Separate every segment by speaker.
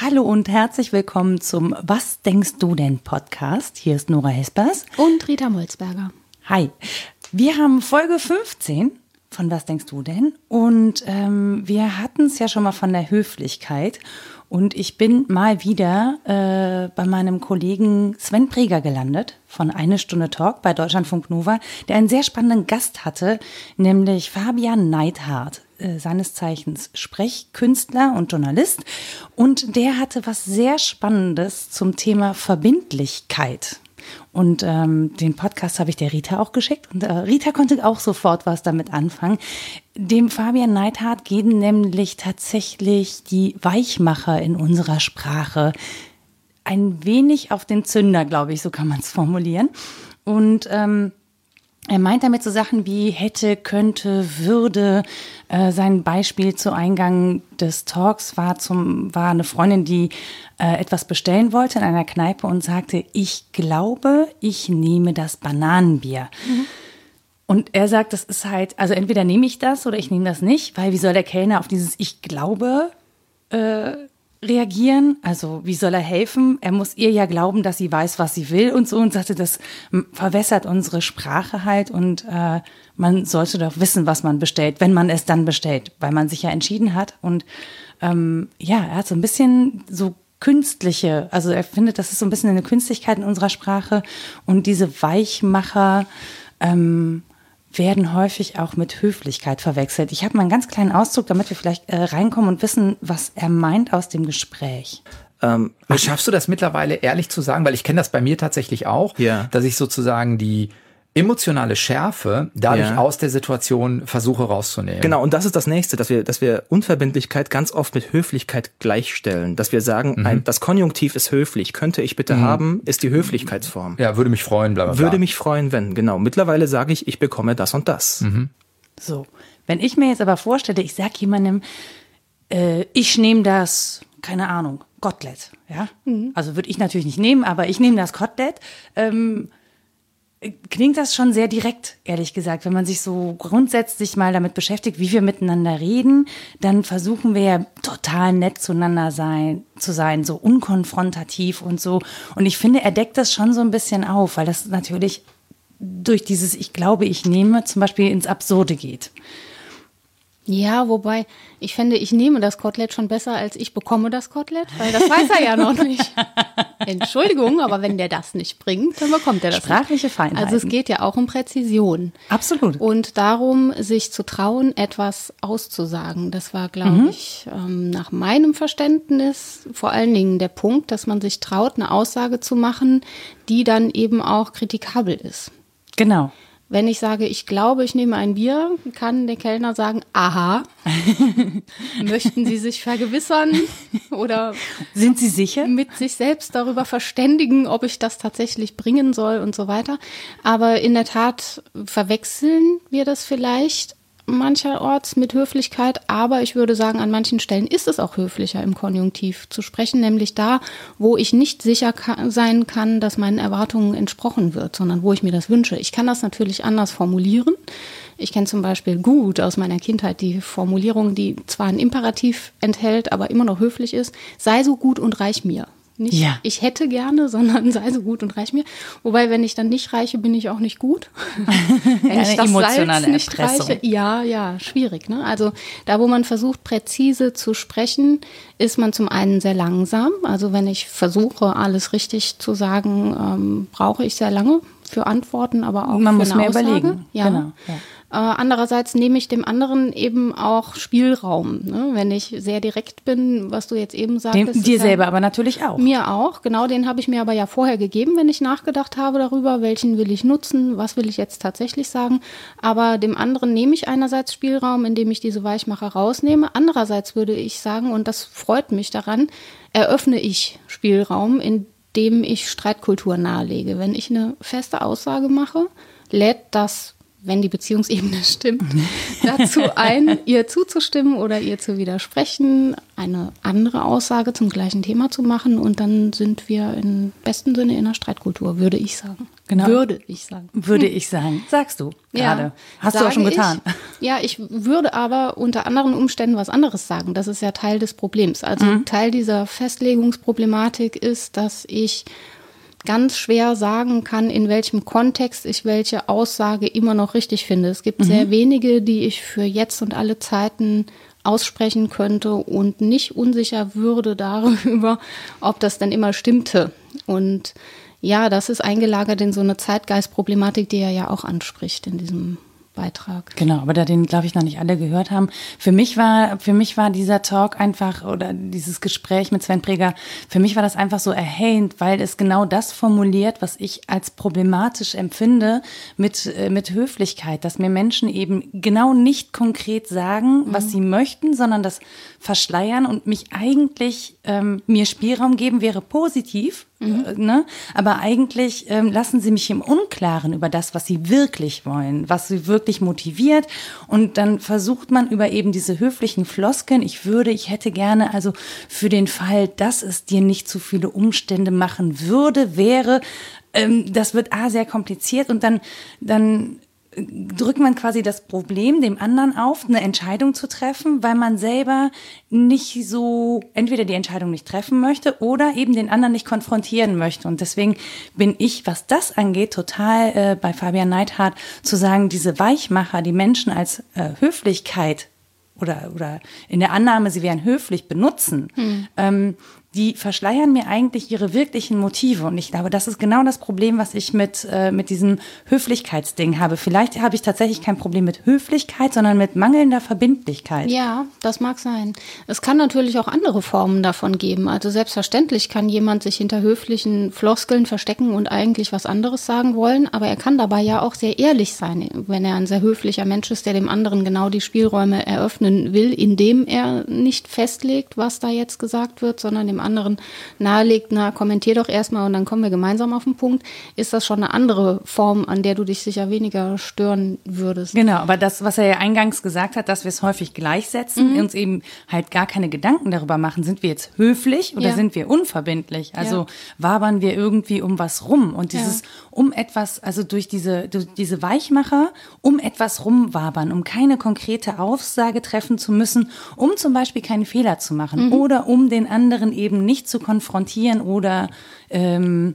Speaker 1: Hallo und herzlich willkommen zum Was denkst du denn Podcast. Hier ist Nora Hespers
Speaker 2: und Rita Molzberger.
Speaker 1: Hi, wir haben Folge 15 von Was denkst du denn? Und ähm, wir hatten es ja schon mal von der Höflichkeit. Und ich bin mal wieder äh, bei meinem Kollegen Sven Preger gelandet von Eine Stunde Talk bei Deutschlandfunk Nova, der einen sehr spannenden Gast hatte, nämlich Fabian Neidhardt, äh, seines Zeichens Sprechkünstler und Journalist. Und der hatte was sehr Spannendes zum Thema Verbindlichkeit. Und ähm, den Podcast habe ich der Rita auch geschickt. Und äh, Rita konnte auch sofort was damit anfangen. Dem Fabian Neidhardt gehen nämlich tatsächlich die Weichmacher in unserer Sprache ein wenig auf den Zünder, glaube ich, so kann man es formulieren. Und ähm, er meint damit so Sachen wie hätte, könnte, würde. Äh, sein Beispiel zu Eingang des Talks war zum war eine Freundin, die äh, etwas bestellen wollte in einer Kneipe und sagte, ich glaube, ich nehme das Bananenbier. Mhm. Und er sagt, das ist halt, also entweder nehme ich das oder ich nehme das nicht, weil wie soll der Kellner auf dieses Ich glaube äh, reagieren? Also wie soll er helfen? Er muss ihr ja glauben, dass sie weiß, was sie will und so und sagte, das verwässert unsere Sprache halt und äh, man sollte doch wissen, was man bestellt, wenn man es dann bestellt, weil man sich ja entschieden hat. Und ähm, ja, er hat so ein bisschen so künstliche, also er findet, das ist so ein bisschen eine Künstlichkeit in unserer Sprache und diese Weichmacher ähm, werden häufig auch mit Höflichkeit verwechselt. Ich habe mal einen ganz kleinen Auszug, damit wir vielleicht äh, reinkommen und wissen, was er meint aus dem Gespräch.
Speaker 3: Ähm, schaffst du das mittlerweile ehrlich zu sagen? Weil ich kenne das bei mir tatsächlich auch, ja. dass ich sozusagen die emotionale Schärfe dadurch ja. aus der Situation versuche rauszunehmen.
Speaker 4: Genau, und das ist das nächste, dass wir, dass wir Unverbindlichkeit ganz oft mit Höflichkeit gleichstellen. Dass wir sagen, mhm. ein, das Konjunktiv ist höflich, könnte ich bitte mhm. haben, ist die Höflichkeitsform.
Speaker 3: Ja, würde mich freuen, bla, bla,
Speaker 4: bla. Würde mich freuen, wenn, genau. Mittlerweile sage ich, ich bekomme das und das. Mhm.
Speaker 1: So. Wenn ich mir jetzt aber vorstelle, ich sage jemandem, äh, ich nehme das, keine Ahnung, Kotelett, ja? Mhm. Also würde ich natürlich nicht nehmen, aber ich nehme das Kotelett, ähm, klingt das schon sehr direkt, ehrlich gesagt. Wenn man sich so grundsätzlich mal damit beschäftigt, wie wir miteinander reden, dann versuchen wir ja total nett zueinander sein, zu sein, so unkonfrontativ und so. Und ich finde, er deckt das schon so ein bisschen auf, weil das natürlich durch dieses Ich glaube, ich nehme zum Beispiel ins Absurde geht.
Speaker 2: Ja, wobei ich finde, ich nehme das Kotelett schon besser, als ich bekomme das Kotelett, weil das weiß er ja noch nicht. Entschuldigung, aber wenn der das nicht bringt, dann bekommt er das.
Speaker 1: Sprachliche Feinheiten.
Speaker 2: Also es geht ja auch um Präzision.
Speaker 1: Absolut.
Speaker 2: Und darum, sich zu trauen, etwas auszusagen. Das war, glaube mhm. ich, ähm, nach meinem Verständnis vor allen Dingen der Punkt, dass man sich traut, eine Aussage zu machen, die dann eben auch kritikabel ist.
Speaker 1: Genau.
Speaker 2: Wenn ich sage, ich glaube, ich nehme ein Bier, kann der Kellner sagen, aha, möchten Sie sich vergewissern oder
Speaker 1: sind Sie sicher?
Speaker 2: Mit sich selbst darüber verständigen, ob ich das tatsächlich bringen soll und so weiter. Aber in der Tat verwechseln wir das vielleicht mancherorts mit Höflichkeit, aber ich würde sagen, an manchen Stellen ist es auch höflicher im Konjunktiv zu sprechen, nämlich da, wo ich nicht sicher kann, sein kann, dass meinen Erwartungen entsprochen wird, sondern wo ich mir das wünsche. Ich kann das natürlich anders formulieren. Ich kenne zum Beispiel gut aus meiner Kindheit die Formulierung, die zwar ein Imperativ enthält, aber immer noch höflich ist, sei so gut und reich mir. Nicht, ja. ich hätte gerne, sondern sei so gut und reich mir. Wobei, wenn ich dann nicht reiche, bin ich auch nicht gut. wenn ich das Salz nicht reiche, ja, ja, schwierig. Ne? Also da, wo man versucht, präzise zu sprechen, ist man zum einen sehr langsam. Also wenn ich versuche, alles richtig zu sagen, ähm, brauche ich sehr lange für Antworten, aber auch
Speaker 1: man
Speaker 2: für
Speaker 1: muss
Speaker 2: eine
Speaker 1: mehr
Speaker 2: Aussage.
Speaker 1: überlegen.
Speaker 2: Ja. Genau. Ja. Äh, andererseits nehme ich dem anderen eben auch Spielraum. Ne? Wenn ich sehr direkt bin, was du jetzt eben sagtest.
Speaker 1: Dem, dir selber aber natürlich auch.
Speaker 2: Mir auch, genau. Den habe ich mir aber ja vorher gegeben, wenn ich nachgedacht habe darüber, welchen will ich nutzen, was will ich jetzt tatsächlich sagen. Aber dem anderen nehme ich einerseits Spielraum, indem ich diese Weichmacher rausnehme. Andererseits würde ich sagen, und das freut mich daran, eröffne ich Spielraum, indem ich Streitkultur nahelege. Wenn ich eine feste Aussage mache, lädt das wenn die Beziehungsebene stimmt, dazu ein, ihr zuzustimmen oder ihr zu widersprechen, eine andere Aussage zum gleichen Thema zu machen und dann sind wir im besten Sinne in einer Streitkultur, würde ich sagen.
Speaker 1: Genau.
Speaker 2: Würde ich sagen.
Speaker 1: Würde ich sagen. Sagst du gerade.
Speaker 2: Ja,
Speaker 1: Hast du auch schon getan.
Speaker 2: Ich, ja, ich würde aber unter anderen Umständen was anderes sagen. Das ist ja Teil des Problems. Also
Speaker 1: Mhm.
Speaker 2: Teil dieser Festlegungsproblematik ist, dass ich ganz schwer sagen kann, in welchem Kontext ich welche Aussage immer noch richtig finde. Es gibt sehr wenige, die ich für jetzt und alle Zeiten aussprechen könnte und nicht unsicher würde darüber, ob das denn immer stimmte. Und ja, das ist eingelagert in so eine Zeitgeistproblematik, die er ja auch anspricht in diesem Beitrag.
Speaker 1: Genau, aber da den, glaube ich, noch nicht alle gehört haben. Für mich war, für mich war dieser Talk einfach oder dieses Gespräch mit Sven Preger, für mich war das einfach so erhellend, weil es genau das formuliert, was ich als problematisch empfinde mit, äh, mit Höflichkeit, dass mir Menschen eben genau nicht konkret sagen, was sie möchten, sondern das verschleiern und mich eigentlich ähm, mir Spielraum geben wäre positiv, äh, ne? aber eigentlich ähm, lassen sie mich im Unklaren über das, was sie wirklich wollen, was sie wirklich motiviert und dann versucht man über eben diese höflichen Floskeln, ich würde, ich hätte gerne, also für den Fall, dass es dir nicht zu viele Umstände machen würde, wäre, ähm, das wird A sehr kompliziert und dann, dann drückt man quasi das Problem dem anderen auf, eine Entscheidung zu treffen, weil man selber nicht so entweder die Entscheidung nicht treffen möchte oder eben den anderen nicht konfrontieren möchte. Und deswegen bin ich, was das angeht, total äh, bei Fabian Neidhardt zu sagen, diese Weichmacher, die Menschen als äh, Höflichkeit oder, oder in der Annahme, sie wären höflich benutzen, ähm, die verschleiern mir eigentlich ihre wirklichen Motive. Und ich glaube, das ist genau das Problem, was ich mit, äh, mit diesem Höflichkeitsding habe. Vielleicht habe ich tatsächlich kein Problem mit Höflichkeit, sondern mit mangelnder Verbindlichkeit.
Speaker 2: Ja, das mag sein. Es kann natürlich auch andere Formen davon geben. Also selbstverständlich kann jemand sich hinter höflichen Floskeln verstecken und eigentlich was anderes sagen wollen, aber er kann dabei ja auch sehr ehrlich sein, wenn er ein sehr höflicher Mensch ist, der dem anderen genau die Spielräume eröffnen will, indem er nicht festlegt, was da jetzt gesagt wird, sondern dem anderen nahelegt, na, kommentier doch erstmal und dann kommen wir gemeinsam auf den Punkt, ist das schon eine andere Form, an der du dich sicher weniger stören würdest.
Speaker 1: Genau, aber das, was er ja eingangs gesagt hat, dass wir es häufig gleichsetzen, uns eben halt gar keine Gedanken darüber machen, sind wir jetzt höflich oder
Speaker 2: Ja.
Speaker 1: sind wir unverbindlich? Also
Speaker 2: Ja.
Speaker 1: wabern wir irgendwie um was rum und dieses
Speaker 2: Ja.
Speaker 1: um etwas, also durch diese, durch diese Weichmacher, um etwas rumwabern, um keine konkrete Aussage treffen zu müssen, um zum Beispiel keinen Fehler zu machen oder um den anderen eben nicht zu konfrontieren oder ähm,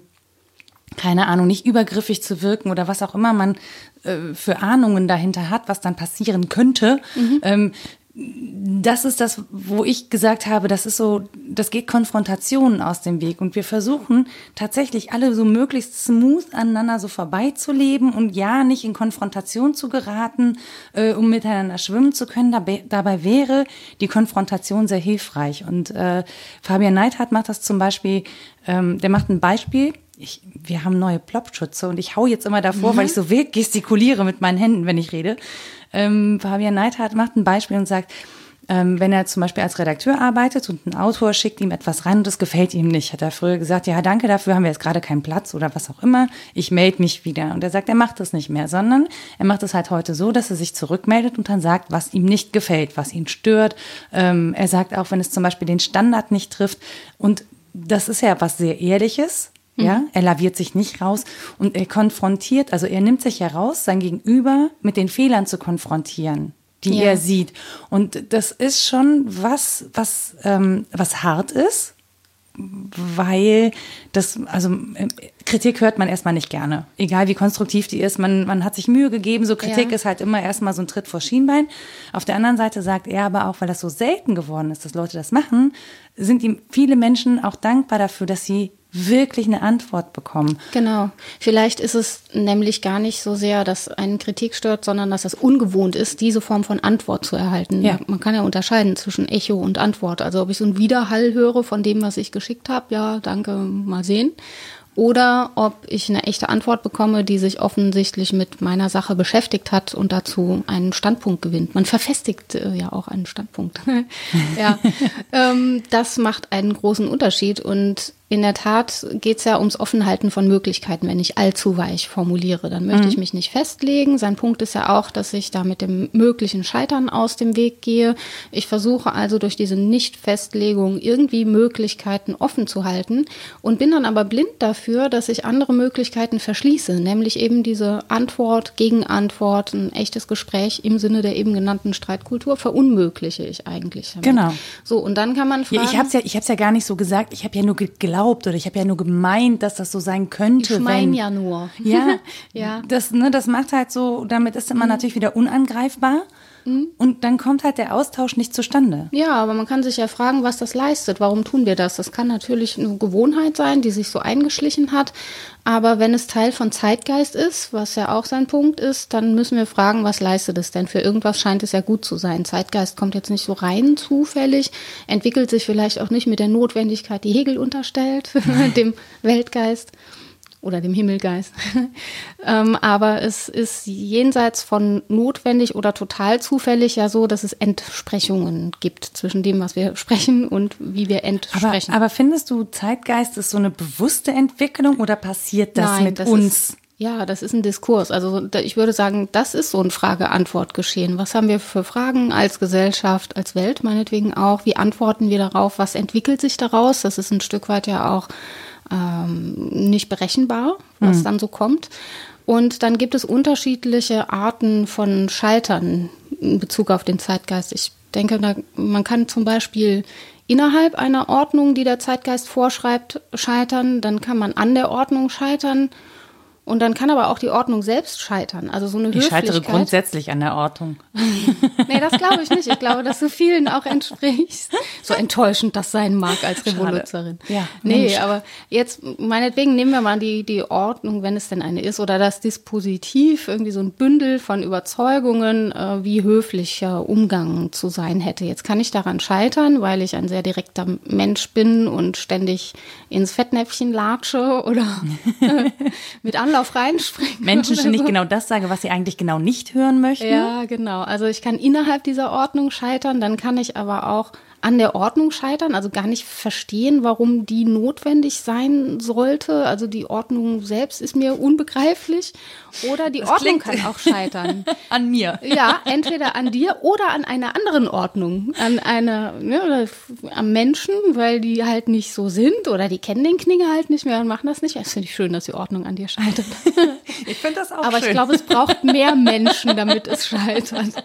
Speaker 1: keine Ahnung, nicht übergriffig zu wirken oder was auch immer man äh, für Ahnungen dahinter hat, was dann passieren könnte. Ähm, das ist das, wo ich gesagt habe, das ist so, das geht Konfrontationen aus dem Weg. Und wir versuchen tatsächlich alle so möglichst smooth aneinander so vorbeizuleben und ja, nicht in Konfrontation zu geraten, äh, um miteinander schwimmen zu können. Dabei, dabei wäre die Konfrontation sehr hilfreich. Und äh, Fabian Neidhardt macht das zum Beispiel, ähm, der macht ein Beispiel. Ich, wir haben neue Plopschütze und ich hau jetzt immer davor, weil ich so wild gestikuliere mit meinen Händen, wenn ich rede. Ähm, Fabian Neidhardt macht ein Beispiel und sagt, ähm, wenn er zum Beispiel als Redakteur arbeitet und ein Autor schickt ihm etwas rein und das gefällt ihm nicht, hat er früher gesagt, ja, danke dafür, haben wir jetzt gerade keinen Platz oder was auch immer, ich melde mich wieder. Und er sagt, er macht das nicht mehr, sondern er macht es halt heute so, dass er sich zurückmeldet und dann sagt, was ihm nicht gefällt, was ihn stört. Ähm, er sagt auch, wenn es zum Beispiel den Standard nicht trifft und das ist ja was sehr Ehrliches, ja, er laviert sich nicht raus und er konfrontiert, also er nimmt sich heraus, sein Gegenüber mit den Fehlern zu konfrontieren, die
Speaker 2: Ja.
Speaker 1: er sieht. Und das ist schon was, was, ähm, was hart ist, weil das, also äh, Kritik hört man erstmal nicht gerne. Egal wie konstruktiv die ist, man, man hat sich Mühe gegeben, so Kritik
Speaker 2: Ja.
Speaker 1: ist halt immer erstmal so ein Tritt vor Schienbein. Auf der anderen Seite sagt er aber auch, weil das so selten geworden ist, dass Leute das machen, sind ihm viele Menschen auch dankbar dafür, dass sie wirklich eine Antwort bekommen.
Speaker 2: Genau. Vielleicht ist es nämlich gar nicht so sehr, dass einen Kritik stört, sondern dass es ungewohnt ist, diese Form von Antwort zu erhalten.
Speaker 1: Ja.
Speaker 2: Man kann ja unterscheiden zwischen Echo und Antwort. Also ob ich so einen Widerhall höre von dem, was ich geschickt habe, ja, danke, mal sehen. Oder ob ich eine echte Antwort bekomme, die sich offensichtlich mit meiner Sache beschäftigt hat und dazu einen Standpunkt gewinnt. Man verfestigt äh, ja auch einen Standpunkt. ja, ähm, das macht einen großen Unterschied und in der Tat geht es ja ums Offenhalten von Möglichkeiten, wenn ich allzu weich formuliere. Dann möchte mhm. ich mich nicht festlegen. Sein Punkt ist ja auch, dass ich da mit dem möglichen Scheitern aus dem Weg gehe. Ich versuche also durch diese Nicht-Festlegung irgendwie Möglichkeiten offen zu halten und bin dann aber blind dafür, dass ich andere Möglichkeiten verschließe, nämlich eben diese Antwort, Gegenantwort, ein echtes Gespräch im Sinne der eben genannten Streitkultur verunmögliche ich eigentlich.
Speaker 1: Damit. Genau.
Speaker 2: So, und dann kann man fragen.
Speaker 1: Ja, ich habe es ja, ich hab's ja gar nicht so gesagt. Ich habe ja nur geglaubt, geglaubt oder ich habe ja nur gemeint, dass das so sein könnte.
Speaker 2: Ich meine ja nur.
Speaker 1: Ja, ja. Das, ne, das macht halt so, damit ist man mhm. natürlich wieder unangreifbar. Und dann kommt halt der Austausch nicht zustande.
Speaker 2: Ja, aber man kann sich ja fragen, was das leistet. Warum tun wir das? Das kann natürlich eine Gewohnheit sein, die sich so eingeschlichen hat. Aber wenn es Teil von Zeitgeist ist, was ja auch sein Punkt ist, dann müssen wir fragen, was leistet es denn? Für irgendwas scheint es ja gut zu sein. Zeitgeist kommt jetzt nicht so rein zufällig, entwickelt sich vielleicht auch nicht mit der Notwendigkeit, die Hegel unterstellt, dem Weltgeist oder dem Himmelgeist. ähm, aber es ist jenseits von notwendig oder total zufällig ja so, dass es Entsprechungen gibt zwischen dem, was wir sprechen und wie wir entsprechen.
Speaker 1: Aber, aber findest du, Zeitgeist ist so eine bewusste Entwicklung oder passiert das Nein, mit das uns?
Speaker 2: Ist, ja, das ist ein Diskurs. Also ich würde sagen, das ist so ein Frage-Antwort-Geschehen. Was haben wir für Fragen als Gesellschaft, als Welt meinetwegen auch? Wie antworten wir darauf? Was entwickelt sich daraus? Das ist ein Stück weit ja auch ähm, nicht berechenbar, was mhm. dann so kommt. Und dann gibt es unterschiedliche Arten von Scheitern in Bezug auf den Zeitgeist. Ich denke, da, man kann zum Beispiel innerhalb einer Ordnung, die der Zeitgeist vorschreibt, scheitern. Dann kann man an der Ordnung scheitern und dann kann aber auch die Ordnung selbst scheitern. Also so eine
Speaker 1: Ich scheitere grundsätzlich an der Ordnung.
Speaker 2: nee, das glaube ich nicht. Ich glaube, dass du vielen auch entsprichst. So enttäuschend das sein mag als Revoluzerin.
Speaker 1: Ja,
Speaker 2: nee, Mensch. aber jetzt meinetwegen nehmen wir mal die, die Ordnung, wenn es denn eine ist, oder das Dispositiv, irgendwie so ein Bündel von Überzeugungen, äh, wie höflicher Umgang zu sein hätte. Jetzt kann ich daran scheitern, weil ich ein sehr direkter Mensch bin und ständig ins Fettnäpfchen latsche oder mit Anlauf Anlauf reinspringen.
Speaker 1: Menschen so. genau das sage, was sie eigentlich genau nicht hören möchten.
Speaker 2: Ja, genau. Also ich kann innerhalb dieser Ordnung scheitern, dann kann ich aber auch an der Ordnung scheitern, also gar nicht verstehen, warum die notwendig sein sollte. Also die Ordnung selbst ist mir unbegreiflich. Oder die das Ordnung kann auch scheitern.
Speaker 1: an mir.
Speaker 2: Ja, entweder an dir oder an einer anderen Ordnung. An einer, ne, oder am Menschen, weil die halt nicht so sind oder die kennen den Klinge halt nicht mehr und machen das nicht. Das finde ich schön, dass die Ordnung an dir scheitert.
Speaker 1: ich finde das auch
Speaker 2: Aber
Speaker 1: schön.
Speaker 2: ich glaube, es braucht mehr Menschen, damit es scheitert.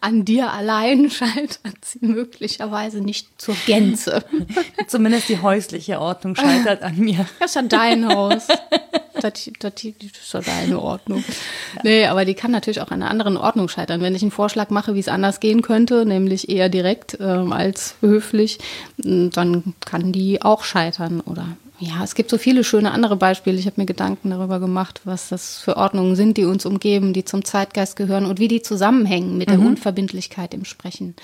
Speaker 2: An dir allein scheitert sie möglicherweise nicht zur Gänze.
Speaker 1: Zumindest die häusliche Ordnung scheitert an mir.
Speaker 2: Das ist ja dein Haus. Das, das, das ist ja deine Ordnung. Nee, aber die kann natürlich auch an einer anderen Ordnung scheitern. Wenn ich einen Vorschlag mache, wie es anders gehen könnte, nämlich eher direkt ähm, als höflich, dann kann die auch scheitern oder ja, es gibt so viele schöne andere Beispiele. Ich habe mir Gedanken darüber gemacht, was das für Ordnungen sind, die uns umgeben, die zum Zeitgeist gehören und wie die zusammenhängen mit der mhm. Unverbindlichkeit im Sprechen.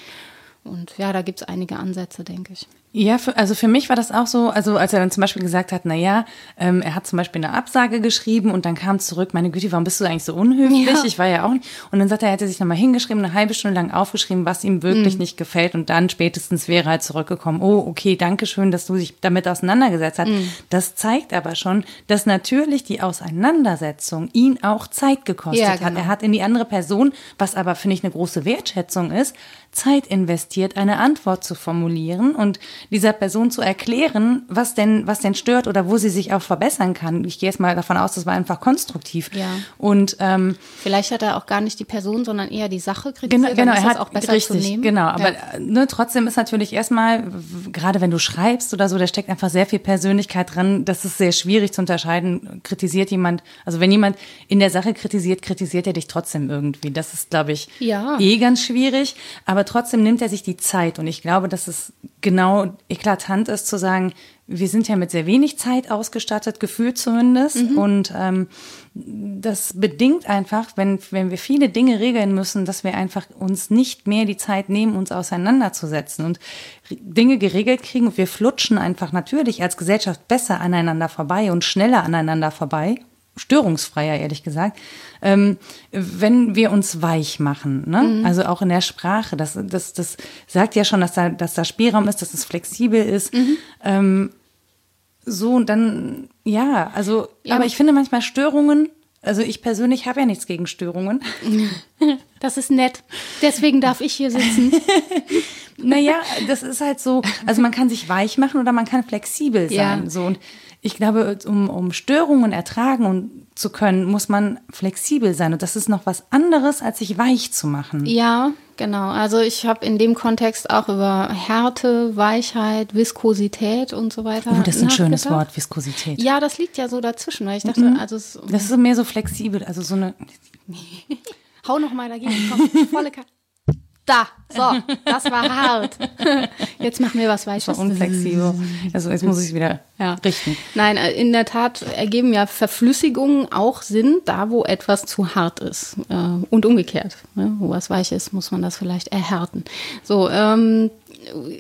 Speaker 2: Und ja, da gibt es einige Ansätze, denke ich.
Speaker 1: Ja, für, also für mich war das auch so, also als er dann zum Beispiel gesagt hat, na ja, ähm, er hat zum Beispiel eine Absage geschrieben und dann kam zurück, meine Güte, warum bist du eigentlich so unhöflich? Ja. Ich war ja auch nicht. Und dann sagt er, er hätte sich nochmal hingeschrieben, eine halbe Stunde lang aufgeschrieben, was ihm wirklich mhm. nicht gefällt und dann spätestens wäre er halt zurückgekommen, oh, okay, danke schön, dass du dich damit auseinandergesetzt hast. Mhm. Das zeigt aber schon, dass natürlich die Auseinandersetzung ihn auch Zeit gekostet ja, genau. hat. Er hat in die andere Person, was aber, finde ich, eine große Wertschätzung ist, Zeit investiert, eine Antwort zu formulieren und dieser Person zu erklären, was denn, was denn stört oder wo sie sich auch verbessern kann. Ich gehe jetzt mal davon aus, das war einfach konstruktiv.
Speaker 2: Ja.
Speaker 1: Und ähm,
Speaker 2: vielleicht hat er auch gar nicht die Person, sondern eher die Sache kritisiert.
Speaker 1: Genau, genau er hat auch besser richtig, zu nehmen. Genau, aber ja. ne, trotzdem ist natürlich erstmal, gerade wenn du schreibst oder so, da steckt einfach sehr viel Persönlichkeit dran. Das ist sehr schwierig zu unterscheiden. Kritisiert jemand, also wenn jemand in der Sache kritisiert, kritisiert er dich trotzdem irgendwie. Das ist, glaube ich,
Speaker 2: ja.
Speaker 1: eh ganz schwierig. Aber trotzdem nimmt er sich die Zeit und ich glaube, dass es genau eklatant ist zu sagen, wir sind ja mit sehr wenig Zeit ausgestattet, gefühlt zumindest. Mhm. Und ähm, das bedingt einfach, wenn, wenn wir viele Dinge regeln müssen, dass wir einfach uns nicht mehr die Zeit nehmen, uns auseinanderzusetzen und Dinge geregelt kriegen. Und wir flutschen einfach natürlich als Gesellschaft besser aneinander vorbei und schneller aneinander vorbei störungsfreier, ehrlich gesagt, ähm, wenn wir uns weich machen. Ne? Mhm. Also auch in der Sprache. Das, das, das sagt ja schon, dass da, dass da Spielraum ist, dass es flexibel ist. Mhm. Ähm, so und dann, ja, also, ja, aber ich finde manchmal Störungen, also ich persönlich habe ja nichts gegen Störungen.
Speaker 2: Das ist nett. Deswegen darf ich hier sitzen.
Speaker 1: naja, das ist halt so, also man kann sich weich machen oder man kann flexibel sein. Ja. So und ich glaube, um, um Störungen ertragen zu können, muss man flexibel sein. Und das ist noch was anderes, als sich weich zu machen.
Speaker 2: Ja, genau. Also ich habe in dem Kontext auch über Härte, Weichheit, Viskosität und so weiter.
Speaker 1: Oh, das ist ein schönes Wort, Viskosität.
Speaker 2: Ja, das liegt ja so dazwischen. Weil ich dachte, mhm. also es,
Speaker 1: das ist mehr so flexibel, also so eine.
Speaker 2: Hau noch mal dagegen, komm, volle Karte. Da, so, das war hart. Jetzt machen wir was Weiches.
Speaker 1: unflexibel. Also jetzt muss ich es wieder
Speaker 2: ja. richten. Nein, äh, in der Tat ergeben ja Verflüssigungen auch Sinn, da wo etwas zu hart ist. Äh, und umgekehrt. Ne? Wo was weich ist, muss man das vielleicht erhärten. So, ähm,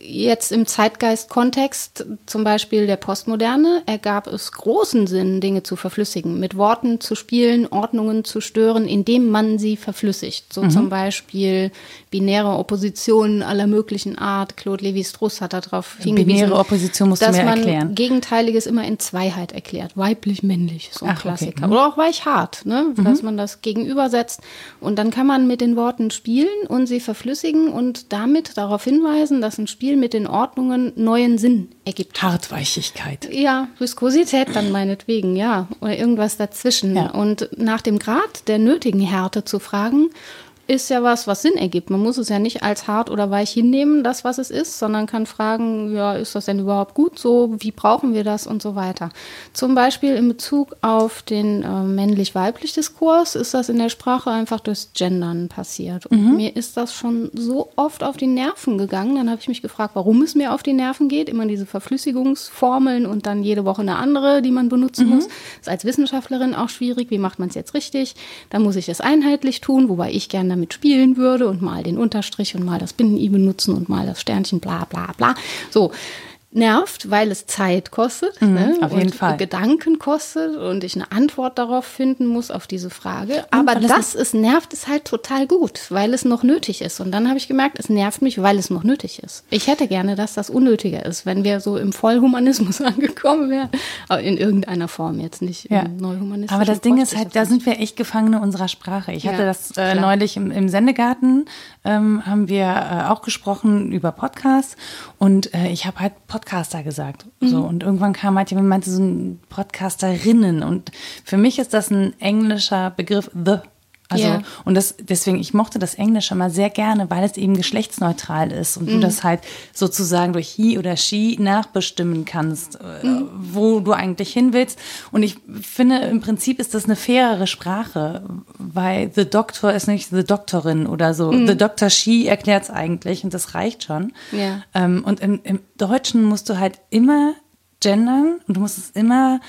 Speaker 2: jetzt im Zeitgeist-Kontext, zum Beispiel der Postmoderne, ergab es großen Sinn, Dinge zu verflüssigen, mit Worten zu spielen, Ordnungen zu stören, indem man sie verflüssigt. So mhm. zum Beispiel binäre Opposition aller möglichen Art. Claude Lévi-Strauss hat darauf hingewiesen.
Speaker 1: Binäre Opposition musst
Speaker 2: dass
Speaker 1: du mir
Speaker 2: man Gegenteiliges immer in Zweiheit erklärt. Weiblich, männlich, so ein Ach, Klassiker. Okay. Mhm. Oder auch weich-hart, ne? Mhm. dass man das gegenübersetzt. Und dann kann man mit den Worten spielen und sie verflüssigen und damit darauf hinweisen, dass ein Spiel mit den Ordnungen neuen Sinn ergibt.
Speaker 1: Hartweichigkeit.
Speaker 2: Ja, Viskosität dann meinetwegen, ja. Oder irgendwas dazwischen. Ja. Und nach dem Grad der nötigen Härte zu fragen, ist ja was, was Sinn ergibt. Man muss es ja nicht als hart oder weich hinnehmen, das, was es ist, sondern kann fragen, ja, ist das denn überhaupt gut so? Wie brauchen wir das und so weiter. Zum Beispiel in Bezug auf den äh, männlich-weiblich Diskurs ist das in der Sprache einfach durchs Gendern passiert. Und mhm. mir ist das schon so oft auf die Nerven gegangen. Dann habe ich mich gefragt, warum es mir auf die Nerven geht. Immer diese Verflüssigungsformeln und dann jede Woche eine andere, die man benutzen mhm. muss. Ist als Wissenschaftlerin auch schwierig. Wie macht man es jetzt richtig? Da muss ich es einheitlich tun, wobei ich gerne damit spielen würde und mal den Unterstrich und mal das Binnen-I benutzen und mal das Sternchen, bla bla bla. So, nervt, weil es Zeit kostet,
Speaker 1: mhm, ne? auf jeden Fall.
Speaker 2: Gedanken kostet und ich eine Antwort darauf finden muss auf diese Frage. Aber dass es nervt, ist halt total gut, weil es noch nötig ist. Und dann habe ich gemerkt, es nervt mich, weil es noch nötig ist. Ich hätte gerne, dass das unnötiger ist, wenn wir so im Vollhumanismus angekommen wären, aber in irgendeiner Form jetzt nicht
Speaker 1: ja. im Neuhumanismus. Aber das Ding ist halt, da sind wir echt Gefangene unserer Sprache. Ich ja, hatte das äh, neulich im, im Sendegarten, ähm, haben wir äh, auch gesprochen über Podcasts und äh, ich habe halt Podcasts Podcaster gesagt. Mhm. So, und irgendwann kam halt jemand, meinte so ein Podcasterinnen. Und für mich ist das ein englischer Begriff, the. Also, yeah. und das, deswegen, ich mochte das Englische mal sehr gerne, weil es eben geschlechtsneutral ist und mhm. du das halt sozusagen durch he oder she nachbestimmen kannst, mhm. wo du eigentlich hin willst. Und ich finde, im Prinzip ist das eine fairere Sprache, weil the doctor ist nicht the doctorin oder so. Mhm. The doctor she erklärt es eigentlich und das reicht schon.
Speaker 2: Yeah.
Speaker 1: Ähm, und im, im Deutschen musst du halt immer gendern und du musst es immer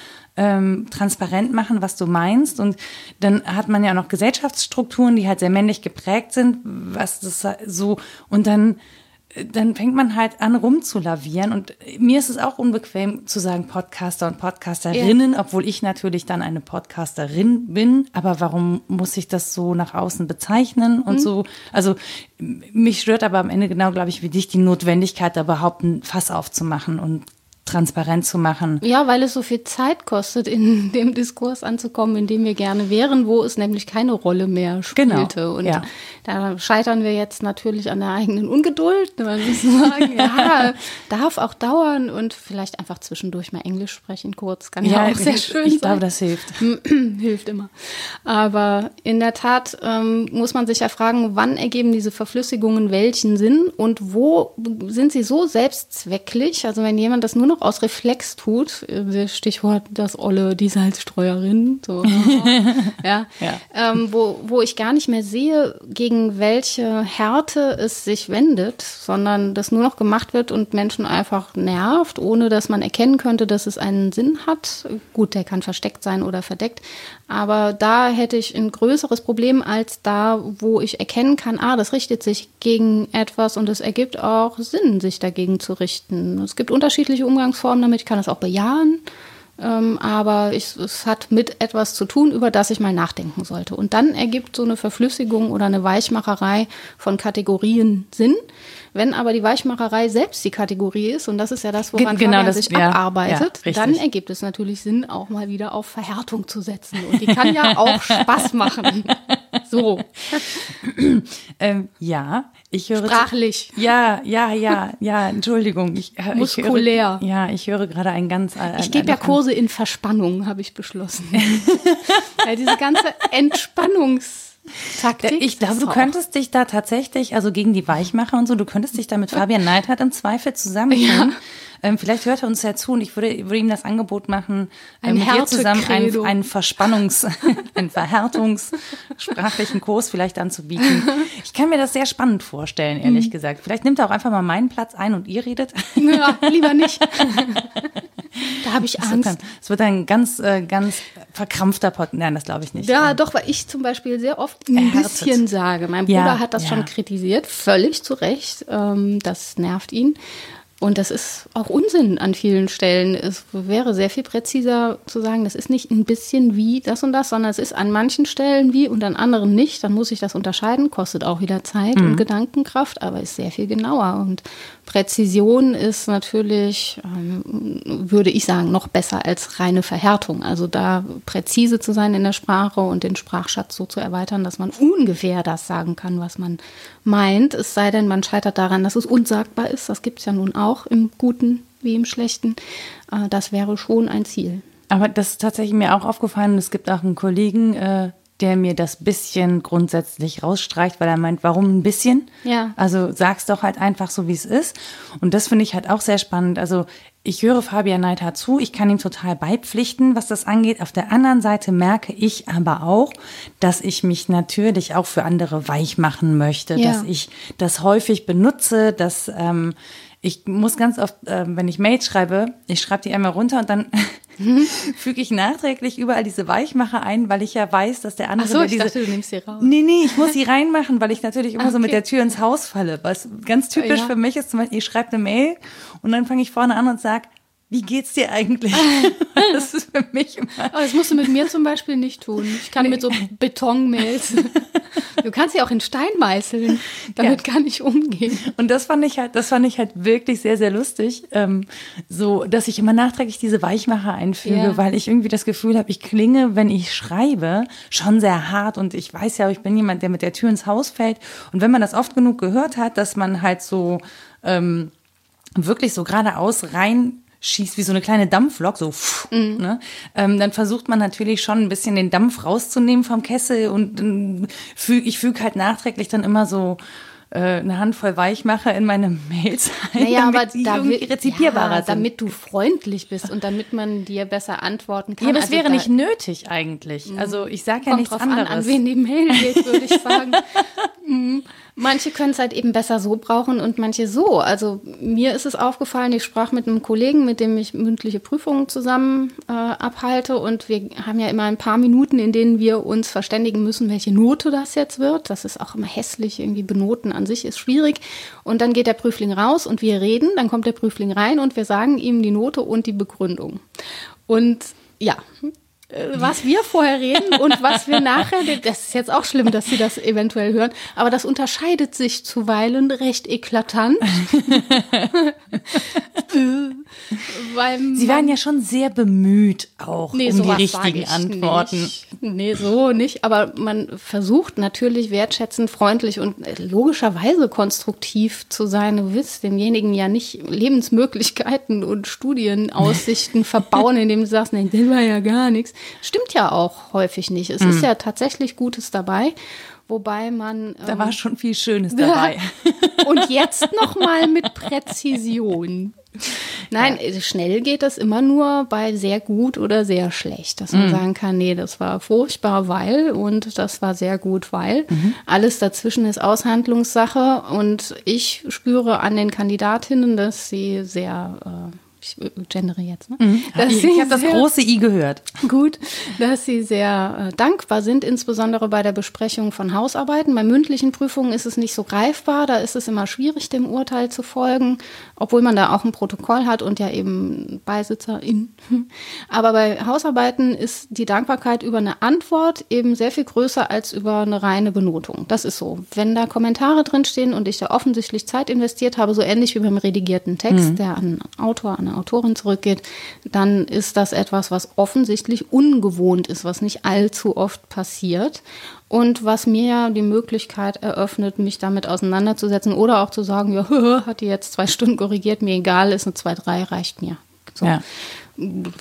Speaker 1: ähm, transparent machen, was du meinst. Und dann hat man ja auch noch Gesellschaftsstrukturen, die halt sehr männlich geprägt sind, was das so, und dann dann fängt man halt an rumzulavieren und mir ist es auch unbequem zu sagen Podcaster und Podcasterinnen, ja. obwohl ich natürlich dann eine Podcasterin bin, aber warum muss ich das so nach außen bezeichnen und mhm. so, also mich stört aber am Ende genau, glaube ich, wie dich die Notwendigkeit da überhaupt ein Fass aufzumachen und transparent zu machen.
Speaker 2: Ja, weil es so viel Zeit kostet, in dem Diskurs anzukommen, in dem wir gerne wären, wo es nämlich keine Rolle mehr spielte. Genau, und ja. da scheitern wir jetzt natürlich an der eigenen Ungeduld. Man muss sagen, ja, darf auch dauern und vielleicht einfach zwischendurch mal Englisch sprechen kurz. Kann ja, ja auch sehr schön
Speaker 1: ich
Speaker 2: sein. Ich
Speaker 1: glaube, das hilft.
Speaker 2: hilft immer. Aber in der Tat ähm, muss man sich ja fragen, wann ergeben diese Verflüssigungen welchen Sinn und wo sind sie so selbstzwecklich? Also wenn jemand das nur noch aus Reflex tut, äh, Stichwort das Olle, die Salzstreuerin, so, ja, ja. Ähm, wo, wo ich gar nicht mehr sehe, gegen welche Härte es sich wendet, sondern das nur noch gemacht wird und Menschen einfach nervt, ohne dass man erkennen könnte, dass es einen Sinn hat. Gut, der kann versteckt sein oder verdeckt, aber da hätte ich ein größeres Problem als da, wo ich erkennen kann, ah, das richtet sich gegen etwas und es ergibt auch Sinn, sich dagegen zu richten. Es gibt unterschiedliche Umgangsformen damit. Ich kann das auch bejahen. ähm, aber ich, es hat mit etwas zu tun, über das ich mal nachdenken sollte. Und dann ergibt so eine Verflüssigung oder eine Weichmacherei von Kategorien Sinn. Wenn aber die Weichmacherei selbst die Kategorie ist, und das ist ja das, woran
Speaker 1: genau
Speaker 2: Fabian
Speaker 1: das,
Speaker 2: sich
Speaker 1: ja,
Speaker 2: abarbeitet,
Speaker 1: ja,
Speaker 2: dann ergibt es natürlich Sinn, auch mal wieder auf Verhärtung zu setzen. Und die kann ja auch Spaß machen. So.
Speaker 1: ähm, ja, ich höre.
Speaker 2: Sprachlich.
Speaker 1: Ja, ja, ja, ja, Entschuldigung. Ich, äh,
Speaker 2: Muskulär.
Speaker 1: Ich höre, ja, ich höre gerade ein ganz.
Speaker 2: Äh, ich gebe ja Kurse in Verspannung, habe ich beschlossen. Weil diese ganze Entspannungs- Taktik.
Speaker 1: Ich glaube, du könntest dich da tatsächlich, also gegen die Weichmacher und so, du könntest dich da mit Fabian Neidhardt im Zweifel zusammentun. Ja. Ähm, vielleicht hört er uns ja zu und ich würde, würde ihm das Angebot machen,
Speaker 2: ein
Speaker 1: mit dir zusammen einen, einen Verspannungs-, einen Verhärtungssprachlichen Kurs vielleicht anzubieten. Ich kann mir das sehr spannend vorstellen, ehrlich mhm. gesagt. Vielleicht nimmt er auch einfach mal meinen Platz ein und ihr redet.
Speaker 2: Ja, lieber nicht. Da habe ich Angst.
Speaker 1: Es wird, ein ganz, äh, ganz verkrampfter Podcast. Nein, das glaube ich nicht.
Speaker 2: Ja, doch, weil ich zum Beispiel sehr oft ein Erhärtet. bisschen sage. Mein Bruder ja, hat das ja. schon kritisiert, völlig zu Recht. Ähm, das nervt ihn. Und das ist auch Unsinn an vielen Stellen. Es wäre sehr viel präziser zu sagen, das ist nicht ein bisschen wie das und das, sondern es ist an manchen Stellen wie und an anderen nicht. Dann muss ich das unterscheiden, kostet auch wieder Zeit mhm. und Gedankenkraft, aber ist sehr viel genauer. Und Präzision ist natürlich, ähm, würde ich sagen, noch besser als reine Verhärtung. Also da präzise zu sein in der Sprache und den Sprachschatz so zu erweitern, dass man ungefähr das sagen kann, was man meint. Es sei denn, man scheitert daran, dass es unsagbar ist. Das gibt es ja nun auch im Guten wie im Schlechten. Äh, das wäre schon ein Ziel.
Speaker 1: Aber das ist tatsächlich mir auch aufgefallen. Es gibt auch einen Kollegen, äh, der mir das bisschen grundsätzlich rausstreicht, weil er meint, warum ein bisschen?
Speaker 2: Ja.
Speaker 1: Also sag's doch halt einfach so, wie es ist. Und das finde ich halt auch sehr spannend. Also ich höre Fabian Neidhardt zu, ich kann ihm total beipflichten, was das angeht. Auf der anderen Seite merke ich aber auch, dass ich mich natürlich auch für andere weich machen möchte, ja. dass ich das häufig benutze, dass ähm, ich muss ganz oft, äh, wenn ich Mails schreibe, ich schreibe die einmal runter und dann. füge ich nachträglich überall diese Weichmacher ein, weil ich ja weiß, dass der andere
Speaker 2: Ach so,
Speaker 1: ich
Speaker 2: diese, dachte, du nimmst sie raus.
Speaker 1: Nee, nee, ich muss sie reinmachen, weil ich natürlich immer okay. so mit der Tür ins Haus falle. Was ganz typisch ja. für mich ist, zum Beispiel, ich schreibe eine Mail und dann fange ich vorne an und sage, wie geht's dir eigentlich?
Speaker 2: das ist für mich immer. Aber das musst du mit mir zum Beispiel nicht tun. Ich kann mit so Betonmails. Du kannst ja auch in Stein meißeln. Damit ja. kann ich umgehen.
Speaker 1: Und das fand ich halt, das fand ich halt wirklich sehr, sehr lustig. Ähm, so, dass ich immer nachträglich diese Weichmacher einfüge, ja. weil ich irgendwie das Gefühl habe, ich klinge, wenn ich schreibe, schon sehr hart. Und ich weiß ja, ich bin jemand, der mit der Tür ins Haus fällt. Und wenn man das oft genug gehört hat, dass man halt so ähm, wirklich so geradeaus rein schießt wie so eine kleine Dampflok, so, pff, mhm. ne? Ähm, dann versucht man natürlich schon ein bisschen den Dampf rauszunehmen vom Kessel und äh, füg, ich füge halt nachträglich dann immer so äh, eine Handvoll Weichmacher in meine Mails
Speaker 2: ein, naja, damit aber die da irgendwie rezipierbarer ja, sind. Damit du freundlich bist und damit man dir besser antworten kann.
Speaker 1: Ja, das also wäre da nicht nötig eigentlich. Mhm. Also ich sage ja nichts anderes.
Speaker 2: An, an wen die Mail geht, würde ich sagen. mhm. Manche können es halt eben besser so brauchen und manche so. Also mir ist es aufgefallen, ich sprach mit einem Kollegen, mit dem ich mündliche Prüfungen zusammen äh, abhalte und wir haben ja immer ein paar Minuten, in denen wir uns verständigen müssen, welche Note das jetzt wird. Das ist auch immer hässlich, irgendwie benoten an sich ist schwierig. Und dann geht der Prüfling raus und wir reden, dann kommt der Prüfling rein und wir sagen ihm die Note und die Begründung. Und ja, was wir vorher reden und was wir nachher, das ist jetzt auch schlimm, dass Sie das eventuell hören, aber das unterscheidet sich zuweilen recht eklatant.
Speaker 1: Sie waren ja schon sehr bemüht auch nee, um die richtigen Antworten.
Speaker 2: Nicht. Nee, so nicht, aber man versucht natürlich wertschätzend, freundlich und logischerweise konstruktiv zu sein. Du willst demjenigen ja nicht Lebensmöglichkeiten und Studienaussichten verbauen, indem du sagst, nee, das war ja gar nichts. Stimmt ja auch häufig nicht. Es mhm. ist ja tatsächlich Gutes dabei. Wobei man.
Speaker 1: Da war ähm, schon viel Schönes dabei.
Speaker 2: und jetzt nochmal mit Präzision. Nein, ja. schnell geht das immer nur bei sehr gut oder sehr schlecht, dass man mhm. sagen kann, nee, das war furchtbar, weil und das war sehr gut, weil. Mhm. Alles dazwischen ist Aushandlungssache und ich spüre an den Kandidatinnen, dass sie sehr äh, ich gendere jetzt, ne?
Speaker 1: Mhm. ich, ich habe das große I gehört.
Speaker 2: Gut, dass sie sehr äh, dankbar sind, insbesondere bei der Besprechung von Hausarbeiten. Bei mündlichen Prüfungen ist es nicht so greifbar, da ist es immer schwierig, dem Urteil zu folgen, obwohl man da auch ein Protokoll hat und ja eben Beisitzerin. Aber bei Hausarbeiten ist die Dankbarkeit über eine Antwort eben sehr viel größer als über eine reine Benotung. Das ist so. Wenn da Kommentare drinstehen und ich da offensichtlich Zeit investiert habe, so ähnlich wie beim redigierten Text, mhm. der an Autor, an eine Autorin zurückgeht, dann ist das etwas, was offensichtlich ungewohnt ist, was nicht allzu oft passiert und was mir die Möglichkeit eröffnet, mich damit auseinanderzusetzen oder auch zu sagen, ja, hat die jetzt zwei Stunden korrigiert, mir egal, ist eine 2-3, reicht mir. So. Ja.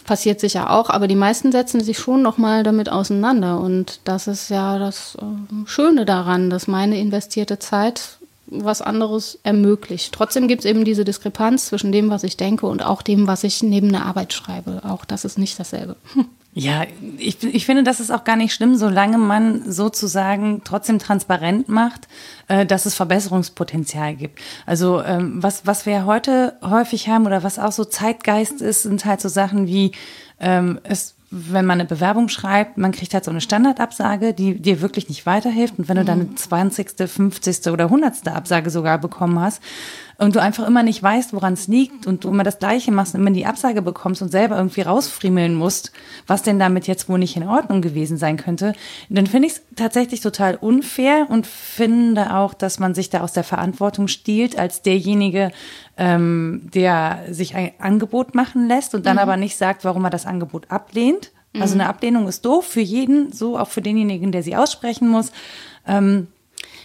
Speaker 2: Passiert sicher auch, aber die meisten setzen sich schon nochmal damit auseinander. Und das ist ja das äh, Schöne daran, dass meine investierte Zeit was anderes ermöglicht. Trotzdem gibt es eben diese Diskrepanz zwischen dem, was ich denke und auch dem, was ich neben der Arbeit schreibe. Auch das ist nicht dasselbe.
Speaker 1: Ja, ich, ich finde, das ist auch gar nicht schlimm, solange man sozusagen trotzdem transparent macht, äh, dass es Verbesserungspotenzial gibt. Also ähm, was, was wir heute häufig haben oder was auch so Zeitgeist ist, sind halt so Sachen wie, ähm, es wenn man eine Bewerbung schreibt, man kriegt halt so eine Standardabsage, die dir wirklich nicht weiterhilft. Und wenn du dann eine 20., 50. oder 100. Absage sogar bekommen hast, und du einfach immer nicht weißt, woran es liegt und du immer das Gleiche machst und immer die Absage bekommst und selber irgendwie rausfriemeln musst, was denn damit jetzt wohl nicht in Ordnung gewesen sein könnte, dann finde ich es tatsächlich total unfair und finde auch, dass man sich da aus der Verantwortung stiehlt als derjenige, ähm, der sich ein Angebot machen lässt und dann mhm. aber nicht sagt, warum er das Angebot ablehnt. Also mhm. eine Ablehnung ist doof für jeden, so auch für denjenigen, der sie aussprechen muss. Ähm,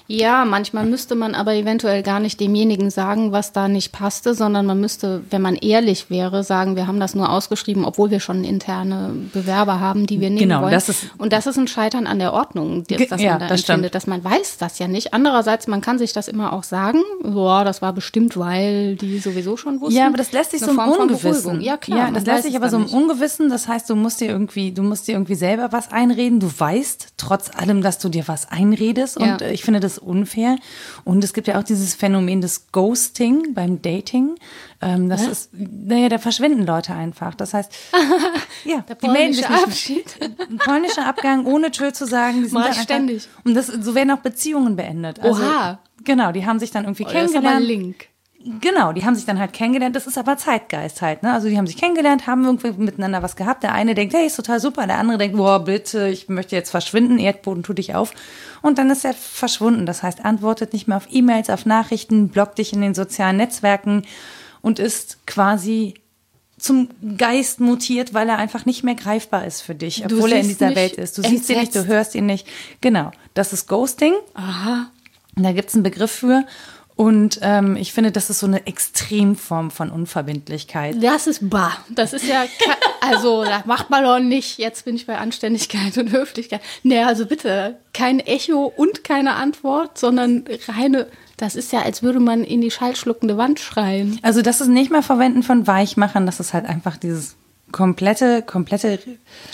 Speaker 2: ja, manchmal müsste man aber eventuell gar nicht demjenigen sagen, was da nicht passte, sondern man müsste, wenn man ehrlich wäre, sagen, wir haben das nur ausgeschrieben, obwohl wir schon interne Bewerber haben, die wir nehmen genau, wollen. Das ist, und das ist ein Scheitern an der Ordnung, das, das ja, man da das empfindet, dass man weiß das ja nicht. Andererseits, man kann sich das immer auch sagen, boah, das war bestimmt, weil die sowieso schon wussten.
Speaker 1: Ja, aber das lässt sich so im Ungewissen. Ja, klar. Ja, das lässt sich aber so im Ungewissen, das heißt, du musst dir irgendwie, du musst dir irgendwie selber was einreden. Du weißt trotz allem, dass du dir was einredest und ja. ich finde das unfair. Und es gibt ja auch dieses Phänomen des Ghosting beim Dating. Ähm, das ja? ist, naja, da verschwinden Leute einfach. Das heißt, ja,
Speaker 2: Der die melden sich nicht.
Speaker 1: Ein polnischer Abgang, ohne Tür zu sagen. Die sind
Speaker 2: Mal ständig.
Speaker 1: Und das, so werden auch Beziehungen beendet.
Speaker 2: Also, Oha.
Speaker 1: Genau, die haben sich dann irgendwie
Speaker 2: oh,
Speaker 1: kennengelernt.
Speaker 2: Das ist aber Link.
Speaker 1: Genau, die haben sich dann halt kennengelernt. Das ist aber Zeitgeist halt, ne? Also die haben sich kennengelernt, haben irgendwie miteinander was gehabt. Der eine denkt, hey, ist total super. Der andere denkt, boah, bitte, ich möchte jetzt verschwinden. Erdboden, tu dich auf. Und dann ist er verschwunden. Das heißt, antwortet nicht mehr auf E-Mails, auf Nachrichten, blockt dich in den sozialen Netzwerken und ist quasi zum Geist mutiert, weil er einfach nicht mehr greifbar ist für dich, obwohl er in dieser Welt ist. Du entsetzt. siehst ihn nicht, du hörst ihn nicht. Genau, das ist Ghosting.
Speaker 2: Aha.
Speaker 1: Da gibt's einen Begriff für. Und ähm, ich finde, das ist so eine Extremform von Unverbindlichkeit.
Speaker 2: Das ist bar. Das ist ja, also das macht man doch nicht. Jetzt bin ich bei Anständigkeit und Höflichkeit. Nee, also bitte, kein Echo und keine Antwort, sondern reine, das ist ja, als würde man in die schallschluckende Wand schreien.
Speaker 1: Also das ist nicht mal Verwenden von Weichmachern, das ist halt einfach dieses komplette, komplette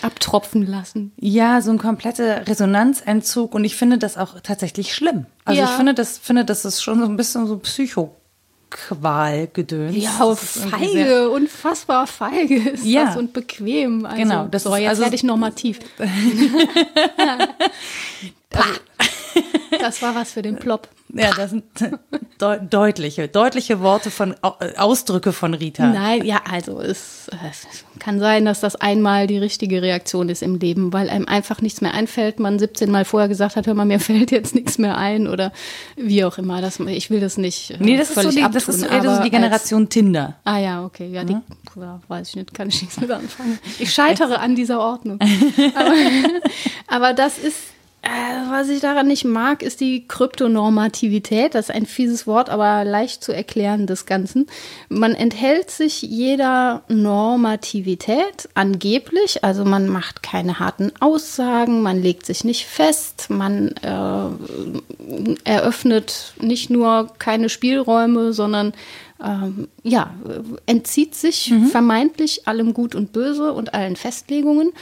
Speaker 2: abtropfen lassen.
Speaker 1: Ja, so ein kompletter Resonanzentzug und ich finde das auch tatsächlich schlimm. Also ja. ich finde das, finde das ist schon so ein bisschen so Psycho. Qualgedöns.
Speaker 2: Ja, feige, unfassbar feige ist ja. das und bequem.
Speaker 1: Also, genau.
Speaker 2: Das so, jetzt also, werde ich normativ. also, das war was für den Plop.
Speaker 1: Ja, das sind de deutliche, deutliche Worte von äh, Ausdrücke von Rita.
Speaker 2: Nein, ja, also es, es, kann sein, dass das einmal die richtige Reaktion ist im Leben, weil einem einfach nichts mehr einfällt. Man 17 Mal vorher gesagt hat, hör mal, mir fällt jetzt nichts mehr ein oder wie auch immer. Das, ich will das nicht. Äh,
Speaker 1: nee, das ist so die, abtun, das ist so eher so die Generation als, Tinder.
Speaker 2: Ah ja, okay, ja, die, mhm. ja, weiß ich nicht, kann ich nichts mit anfangen. Ich scheitere an dieser Ordnung. aber, aber das ist äh, was ich daran nicht mag, ist die Kryptonormativität. Das ist ein fieses Wort, aber leicht zu erklären des Ganzen. Man enthält sich jeder Normativität angeblich. Also man macht keine harten Aussagen, man legt sich nicht fest, man äh, eröffnet nicht nur keine Spielräume, sondern ähm, ja, entzieht sich mhm. vermeintlich allem Gut und Böse und allen Festlegungen.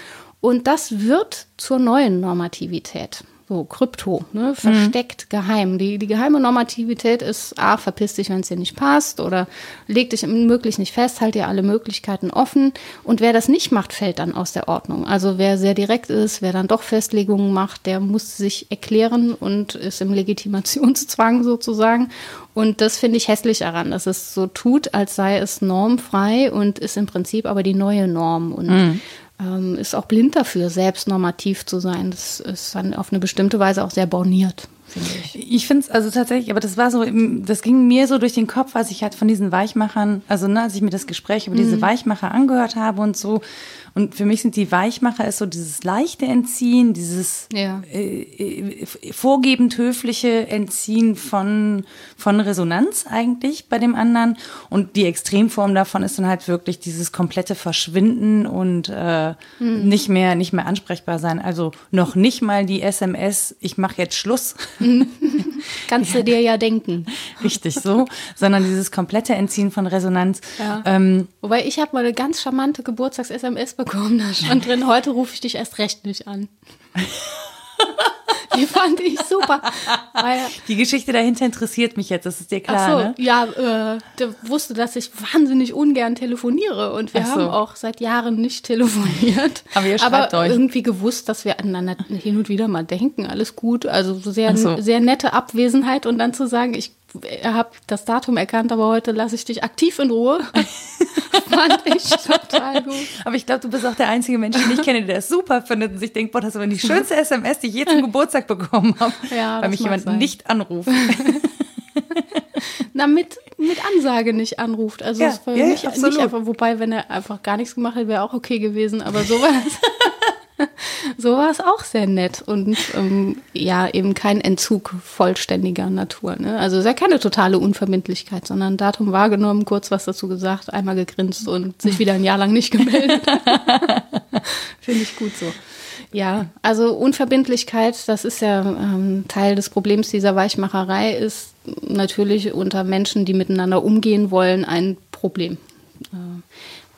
Speaker 2: Und das wird zur neuen Normativität. so Krypto, ne? versteckt, mhm. geheim. Die, die geheime Normativität ist, a, verpiss dich, wenn es dir nicht passt oder leg dich möglich nicht fest, halt dir alle Möglichkeiten offen. Und wer das nicht macht, fällt dann aus der Ordnung. Also wer sehr direkt ist, wer dann doch Festlegungen macht, der muss sich erklären und ist im Legitimationszwang sozusagen. Und das finde ich hässlich daran, dass es so tut, als sei es normfrei und ist im Prinzip aber die neue Norm. Und mhm ähm, ist auch blind dafür, selbst normativ zu sein. Das ist dann auf eine bestimmte Weise auch sehr borniert. Finde
Speaker 1: ich. Ich finde es also tatsächlich, aber das war so, das ging mir so durch den Kopf, als ich halt von diesen Weichmachern, also ne, als ich mir das Gespräch über mhm. diese Weichmacher angehört habe und so, und für mich sind die Weichmacher ist so dieses leichte Entziehen, dieses ja. äh, äh, vorgebend höfliche Entziehen von, von Resonanz eigentlich bei dem anderen. Und die Extremform davon ist dann halt wirklich dieses komplette Verschwinden und äh, mhm. nicht mehr nicht mehr ansprechbar sein. Also noch nicht mal die SMS, ich mache jetzt Schluss.
Speaker 2: Kannst du dir ja denken.
Speaker 1: Richtig so, sondern dieses komplette Entziehen von Resonanz.
Speaker 2: Ja. Ähm, Wobei ich habe mal eine ganz charmante Geburtstags-SMS bekommen. Da stand drin, heute rufe ich dich erst recht nicht an. Die fand ich super.
Speaker 1: Die Geschichte dahinter interessiert mich jetzt, das ist dir klar, Ach so, ne?
Speaker 2: Ja, äh, der wusste, dass ich wahnsinnig ungern telefoniere und wir so. haben auch seit Jahren nicht telefoniert.
Speaker 1: Aber ihr schreibt
Speaker 2: Aber
Speaker 1: euch.
Speaker 2: irgendwie gewusst, dass wir aneinander hin und wieder mal denken, alles gut. Also sehr, so. sehr nette Abwesenheit und dann zu sagen, ich habe das Datum erkannt, aber heute lasse ich dich aktiv in Ruhe. Fand ich total gut.
Speaker 1: Aber ich glaube, du bist auch der einzige Mensch, den ich kenne, der das super findet und sich denkt, boah, das ist aber die schönste SMS, die ich je zum Geburtstag bekommen habe. Ja, weil mich jemand sein. nicht anruft.
Speaker 2: Na, mit, mit Ansage nicht anruft. Also ja, es war ja, nicht, nicht einfach, wobei, wenn er einfach gar nichts gemacht hätte, wäre auch okay gewesen, aber sowas. so war es auch sehr nett und ähm, ja, eben kein Entzug vollständiger Natur. Ne? Also es ist ja keine totale Unverbindlichkeit, sondern Datum wahrgenommen, kurz was dazu gesagt, einmal gegrinst und sich wieder ein Jahr lang nicht gemeldet. Finde ich gut so. Ja, also Unverbindlichkeit, das ist ja ähm, Teil des Problems dieser Weichmacherei, ist natürlich unter Menschen, die miteinander umgehen wollen, ein Problem. Äh,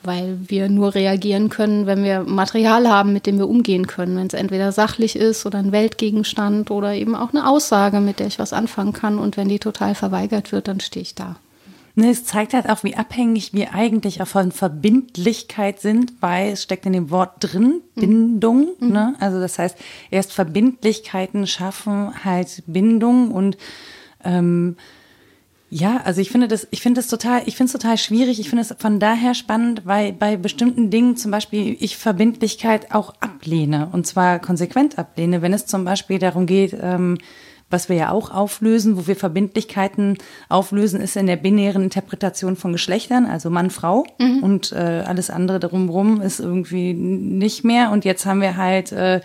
Speaker 2: weil wir nur reagieren können, wenn wir Material haben, mit dem wir umgehen können. Wenn es entweder sachlich ist oder ein Weltgegenstand oder eben auch eine Aussage, mit der ich was anfangen kann. Und wenn die total verweigert wird, dann stehe ich da.
Speaker 1: Ne, es zeigt halt auch, wie abhängig wir eigentlich auch von Verbindlichkeit sind, weil es steckt in dem Wort drin, mhm. Bindung. Mhm. Ne? Also das heißt, erst Verbindlichkeiten schaffen halt Bindung und ähm, ja, also ich finde das, ich finde das total, ich finde es total schwierig. Ich finde es von daher spannend, weil bei bestimmten Dingen zum Beispiel ich Verbindlichkeit auch ablehne und zwar konsequent ablehne, wenn es zum Beispiel darum geht, ähm, was wir ja auch auflösen, wo wir Verbindlichkeiten auflösen, ist in der binären Interpretation von Geschlechtern, also Mann, Frau mhm. und äh, alles andere drumherum ist irgendwie nicht mehr. Und jetzt haben wir halt äh,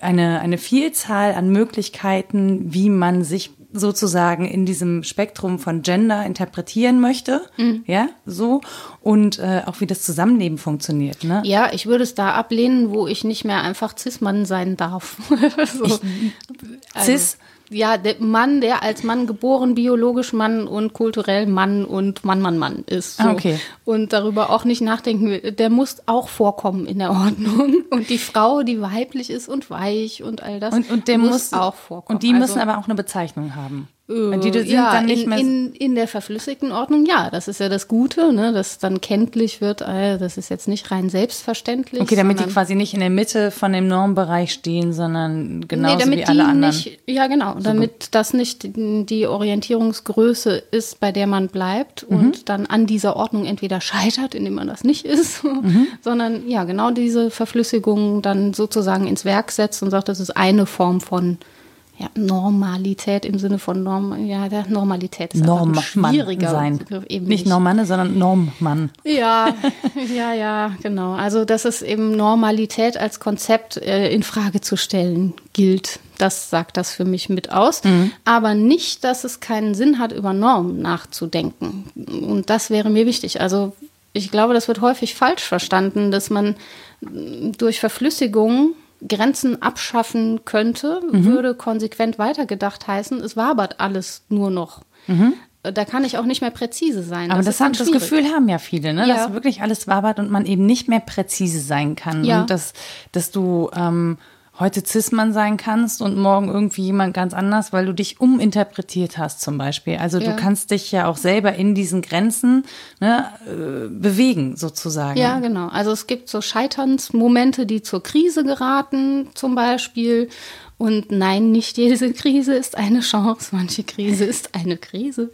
Speaker 1: eine, eine Vielzahl an Möglichkeiten, wie man sich sozusagen in diesem Spektrum von Gender interpretieren möchte, mhm. ja, so und äh, auch wie das Zusammenleben funktioniert. Ne?
Speaker 2: Ja, ich würde es da ablehnen, wo ich nicht mehr einfach Cis-Mann sein darf. so. ich,
Speaker 1: also, Cis
Speaker 2: ja, der Mann, der als Mann geboren, biologisch Mann und kulturell Mann und Mann, Mann, Mann ist. So.
Speaker 1: Okay.
Speaker 2: Und darüber auch nicht nachdenken will. Der muss auch vorkommen in der Ordnung. Und die Frau, die weiblich ist und weich und all das,
Speaker 1: und, und der muss, muss auch vorkommen. Und die müssen also, aber auch eine Bezeichnung haben.
Speaker 2: Äh, die sind ja, dann nicht in, mehr in, in der verflüssigten Ordnung, ja, das ist ja das Gute, ne, dass dann kenntlich wird, äh, das ist jetzt nicht rein selbstverständlich.
Speaker 1: Okay, damit die quasi nicht in der Mitte von dem Normbereich stehen, sondern genauso nee, wie alle anderen.
Speaker 2: Nicht, ja, genau, so damit gut. das nicht die Orientierungsgröße ist, bei der man bleibt mhm. und dann an dieser Ordnung entweder scheitert, indem man das nicht ist, mhm. sondern ja, genau diese Verflüssigung dann sozusagen ins Werk setzt und sagt, das ist eine Form von ja, Normalität im Sinne von Norm, ja, der Normalität ist Norm schwieriger
Speaker 1: sein. Eben nicht Normanne, sondern Normmann.
Speaker 2: Ja, ja, ja, genau. Also, dass es eben Normalität als Konzept äh, in Frage zu stellen gilt. Das sagt das für mich mit aus. Mhm. Aber nicht, dass es keinen Sinn hat, über Normen nachzudenken. Und das wäre mir wichtig. Also, ich glaube, das wird häufig falsch verstanden, dass man durch Verflüssigung Grenzen abschaffen könnte, mhm. würde konsequent weitergedacht heißen, es wabert alles nur noch. Mhm. Da kann ich auch nicht mehr präzise sein.
Speaker 1: Aber das, das, das Gefühl haben ja viele, ne? Ja. dass wirklich alles wabert und man eben nicht mehr präzise sein kann. Ja. Und dass, dass du ähm, heute Cis-Mann sein kannst und morgen irgendwie jemand ganz anders, weil du dich uminterpretiert hast zum Beispiel. Also ja. du kannst dich ja auch selber in diesen Grenzen ne, äh, bewegen sozusagen.
Speaker 2: Ja, genau. Also es gibt so Scheiternsmomente, die zur Krise geraten zum Beispiel und nein, nicht jede Krise ist eine Chance, manche Krise ist eine Krise.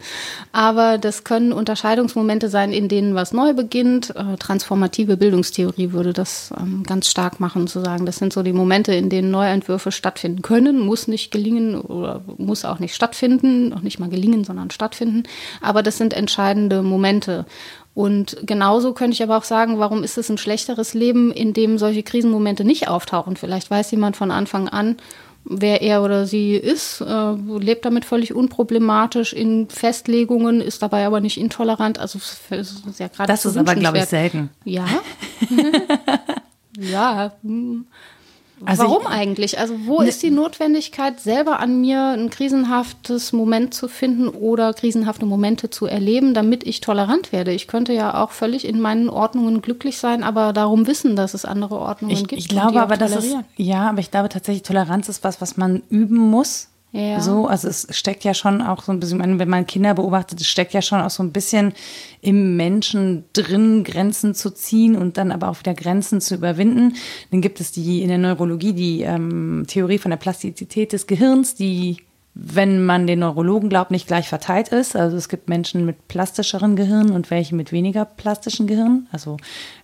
Speaker 2: Aber das können Unterscheidungsmomente sein, in denen was neu beginnt. Äh, transformative Bildungstheorie würde das ähm, ganz stark machen, zu sagen, das sind so die Momente, in denen Neuentwürfe stattfinden können, muss nicht gelingen oder muss auch nicht stattfinden, noch nicht mal gelingen, sondern stattfinden. Aber das sind entscheidende Momente. Und genauso könnte ich aber auch sagen, warum ist es ein schlechteres Leben, in dem solche Krisenmomente nicht auftauchen? Vielleicht weiß jemand von Anfang an, wer er oder sie ist, äh, lebt damit völlig unproblematisch in Festlegungen, ist dabei aber nicht intolerant. Also
Speaker 1: ist ja gerade das ist aber glaube ich selten.
Speaker 2: Ja. ja. Also Warum ich, eigentlich? Also wo ne, ist die Notwendigkeit, selber an mir ein krisenhaftes Moment zu finden oder krisenhafte Momente zu erleben, damit ich tolerant werde? Ich könnte ja auch völlig in meinen Ordnungen glücklich sein, aber darum wissen, dass es andere Ordnungen
Speaker 1: ich,
Speaker 2: gibt.
Speaker 1: Ich glaube aber, dass es, ja, aber ich glaube tatsächlich, Toleranz ist was, was man üben muss. Ja. So, also es steckt ja schon auch so ein bisschen, wenn man Kinder beobachtet, es steckt ja schon auch so ein bisschen im Menschen drin, Grenzen zu ziehen und dann aber auch wieder Grenzen zu überwinden. Dann gibt es die in der Neurologie die ähm, Theorie von der Plastizität des Gehirns, die wenn man den Neurologen glaubt, nicht gleich verteilt ist. Also es gibt Menschen mit plastischeren Gehirnen und welche mit weniger plastischen Gehirnen. Also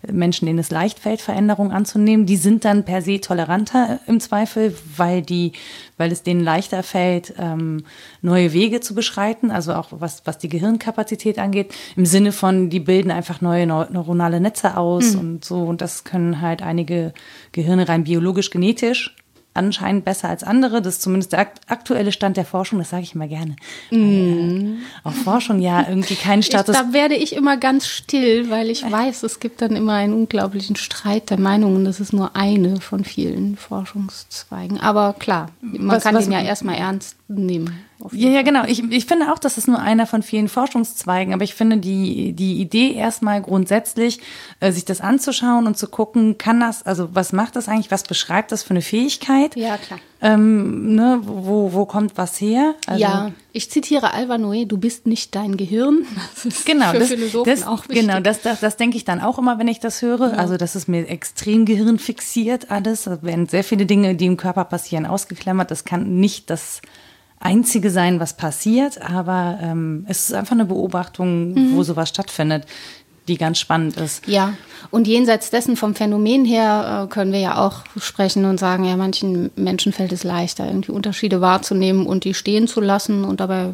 Speaker 1: Menschen, denen es leicht fällt, Veränderungen anzunehmen, die sind dann per se toleranter im Zweifel, weil die, weil es denen leichter fällt, ähm, neue Wege zu beschreiten. Also auch was, was die Gehirnkapazität angeht, im Sinne von, die bilden einfach neue neuronale Netze aus mhm. und so. Und das können halt einige Gehirne rein biologisch, genetisch anscheinend besser als andere. Das ist zumindest der aktuelle Stand der Forschung, das sage ich immer gerne. Mm. Auch Forschung ja irgendwie keinen Status.
Speaker 2: Ich, da werde ich immer ganz still, weil ich weiß, es gibt dann immer einen unglaublichen Streit der Meinungen. Das ist nur eine von vielen Forschungszweigen. Aber klar, man was, kann was, den ja erstmal ernst nehmen.
Speaker 1: Ja, ja, genau. Ich, ich finde auch, das ist nur einer von vielen Forschungszweigen, aber ich finde die, die Idee erstmal grundsätzlich, äh, sich das anzuschauen und zu gucken, kann das, also was macht das eigentlich, was beschreibt das für eine Fähigkeit?
Speaker 2: Ja, klar.
Speaker 1: Ähm, ne, wo, wo kommt was her?
Speaker 2: Also, ja, ich zitiere Alva Noé, du bist nicht dein Gehirn.
Speaker 1: Das ist genau, für das, Philosophen das, auch wichtig. Genau, das, das, das denke ich dann auch immer, wenn ich das höre. Ja. Also das ist mir extrem gehirnfixiert alles. Da werden sehr viele Dinge, die im Körper passieren, ausgeklammert. Das kann nicht das Einzige sein, was passiert, aber ähm, es ist einfach eine Beobachtung, mhm. wo sowas stattfindet die ganz spannend ist.
Speaker 2: Ja, und jenseits dessen vom Phänomen her äh, können wir ja auch sprechen und sagen, ja, manchen Menschen fällt es leichter, irgendwie Unterschiede wahrzunehmen und die stehen zu lassen und dabei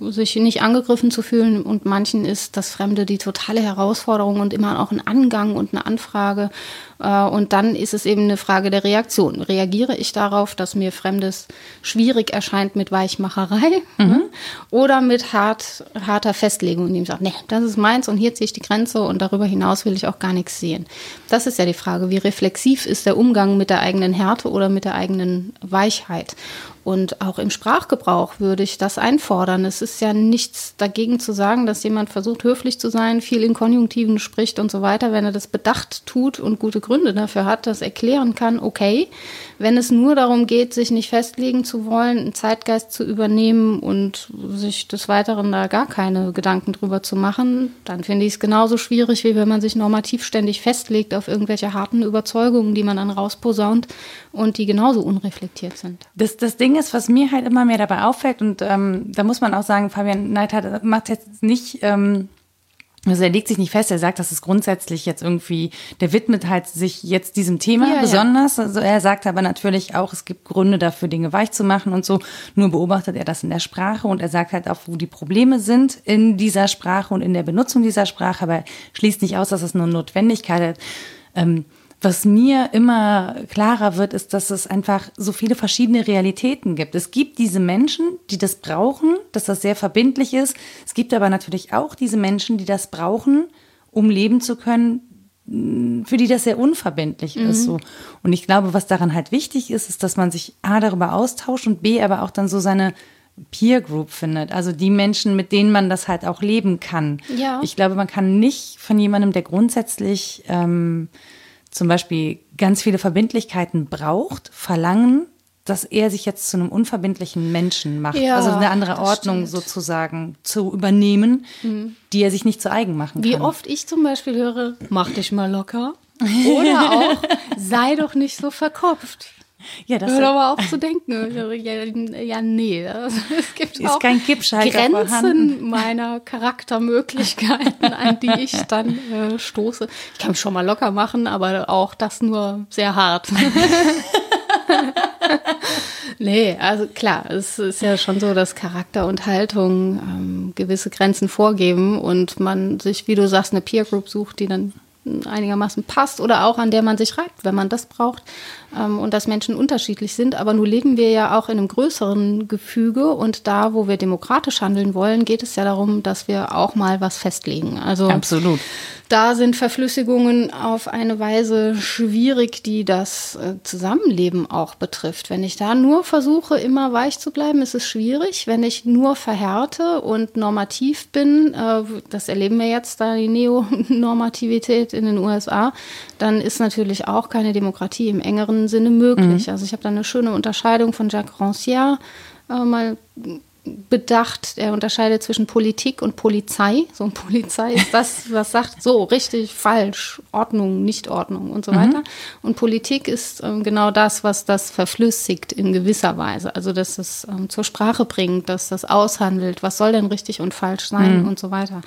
Speaker 2: sich nicht angegriffen zu fühlen. Und manchen ist das Fremde die totale Herausforderung und immer auch ein Angang und eine Anfrage. Äh, und dann ist es eben eine Frage der Reaktion. Reagiere ich darauf, dass mir Fremdes schwierig erscheint mit Weichmacherei mhm. oder mit hart, harter Festlegung, indem ich sage, nee, das ist meins und hier ziehe ich die Grenze und darüber hinaus will ich auch gar nichts sehen. Das ist ja die Frage, wie reflexiv ist der Umgang mit der eigenen Härte oder mit der eigenen Weichheit? Und auch im Sprachgebrauch würde ich das einfordern. Es ist ja nichts dagegen zu sagen, dass jemand versucht, höflich zu sein, viel in Konjunktiven spricht und so weiter. Wenn er das bedacht tut und gute Gründe dafür hat, das erklären kann, okay. Wenn es nur darum geht, sich nicht festlegen zu wollen, einen Zeitgeist zu übernehmen und sich des Weiteren da gar keine Gedanken drüber zu machen, dann finde ich es genauso schwierig, wie wenn man sich normativ ständig festlegt auf irgendwelche harten Überzeugungen, die man dann rausposaunt und die genauso unreflektiert sind.
Speaker 1: Das, das Ding ist, was mir halt immer mehr dabei auffällt, und ähm, da muss man auch sagen, Fabian Neidhardt macht jetzt nicht. Ähm, also er legt sich nicht fest, er sagt, das ist grundsätzlich jetzt irgendwie, der widmet halt sich jetzt diesem Thema ja, besonders. Ja. Also er sagt aber natürlich auch, es gibt Gründe dafür, Dinge weich zu machen und so. Nur beobachtet er das in der Sprache und er sagt halt auch, wo die Probleme sind in dieser Sprache und in der Benutzung dieser Sprache, aber schließt nicht aus, dass es eine Notwendigkeit hat. Ähm, was mir immer klarer wird, ist, dass es einfach so viele verschiedene Realitäten gibt. Es gibt diese Menschen, die das brauchen, dass das sehr verbindlich ist. Es gibt aber natürlich auch diese Menschen, die das brauchen, um leben zu können, für die das sehr unverbindlich mhm. ist. So. Und ich glaube, was daran halt wichtig ist, ist, dass man sich A darüber austauscht und B aber auch dann so seine Peer Group findet. Also die Menschen, mit denen man das halt auch leben kann. Ja. Ich glaube, man kann nicht von jemandem, der grundsätzlich ähm, zum Beispiel ganz viele Verbindlichkeiten braucht, verlangen, dass er sich jetzt zu einem unverbindlichen Menschen macht. Ja, also eine andere Ordnung stimmt. sozusagen zu übernehmen, mhm. die er sich nicht zu eigen machen
Speaker 2: Wie
Speaker 1: kann.
Speaker 2: Wie oft ich zum Beispiel höre, mach dich mal locker. Oder auch, sei doch nicht so verkopft. Ja, das Hört aber auf zu denken. Ja, ja nee, also, es gibt ist auch kein Grenzen vorhanden. meiner Charaktermöglichkeiten, an die ich dann äh, stoße. Ich kann mich schon mal locker machen, aber auch das nur sehr hart. nee, also klar, es ist ja schon so, dass Charakter und Haltung ähm, gewisse Grenzen vorgeben und man sich, wie du sagst, eine Peer Group sucht, die dann einigermaßen passt oder auch an der man sich reibt, wenn man das braucht und dass Menschen unterschiedlich sind. Aber nun leben wir ja auch in einem größeren Gefüge und da, wo wir demokratisch handeln wollen, geht es ja darum, dass wir auch mal was festlegen. Also
Speaker 1: absolut.
Speaker 2: Da sind Verflüssigungen auf eine Weise schwierig, die das äh, Zusammenleben auch betrifft. Wenn ich da nur versuche, immer weich zu bleiben, ist es schwierig. Wenn ich nur verhärte und normativ bin, äh, das erleben wir jetzt da die Neonormativität in den USA, dann ist natürlich auch keine Demokratie im engeren Sinne möglich. Mhm. Also ich habe da eine schöne Unterscheidung von Jacques Rancière äh, mal bedacht. Er unterscheidet zwischen Politik und Polizei. So ein Polizei ist das, was sagt, so richtig, falsch, Ordnung, Nichtordnung und so mhm. weiter. Und Politik ist ähm, genau das, was das verflüssigt in gewisser Weise. Also, dass es ähm, zur Sprache bringt, dass das aushandelt, was soll denn richtig und falsch sein mhm. und so weiter.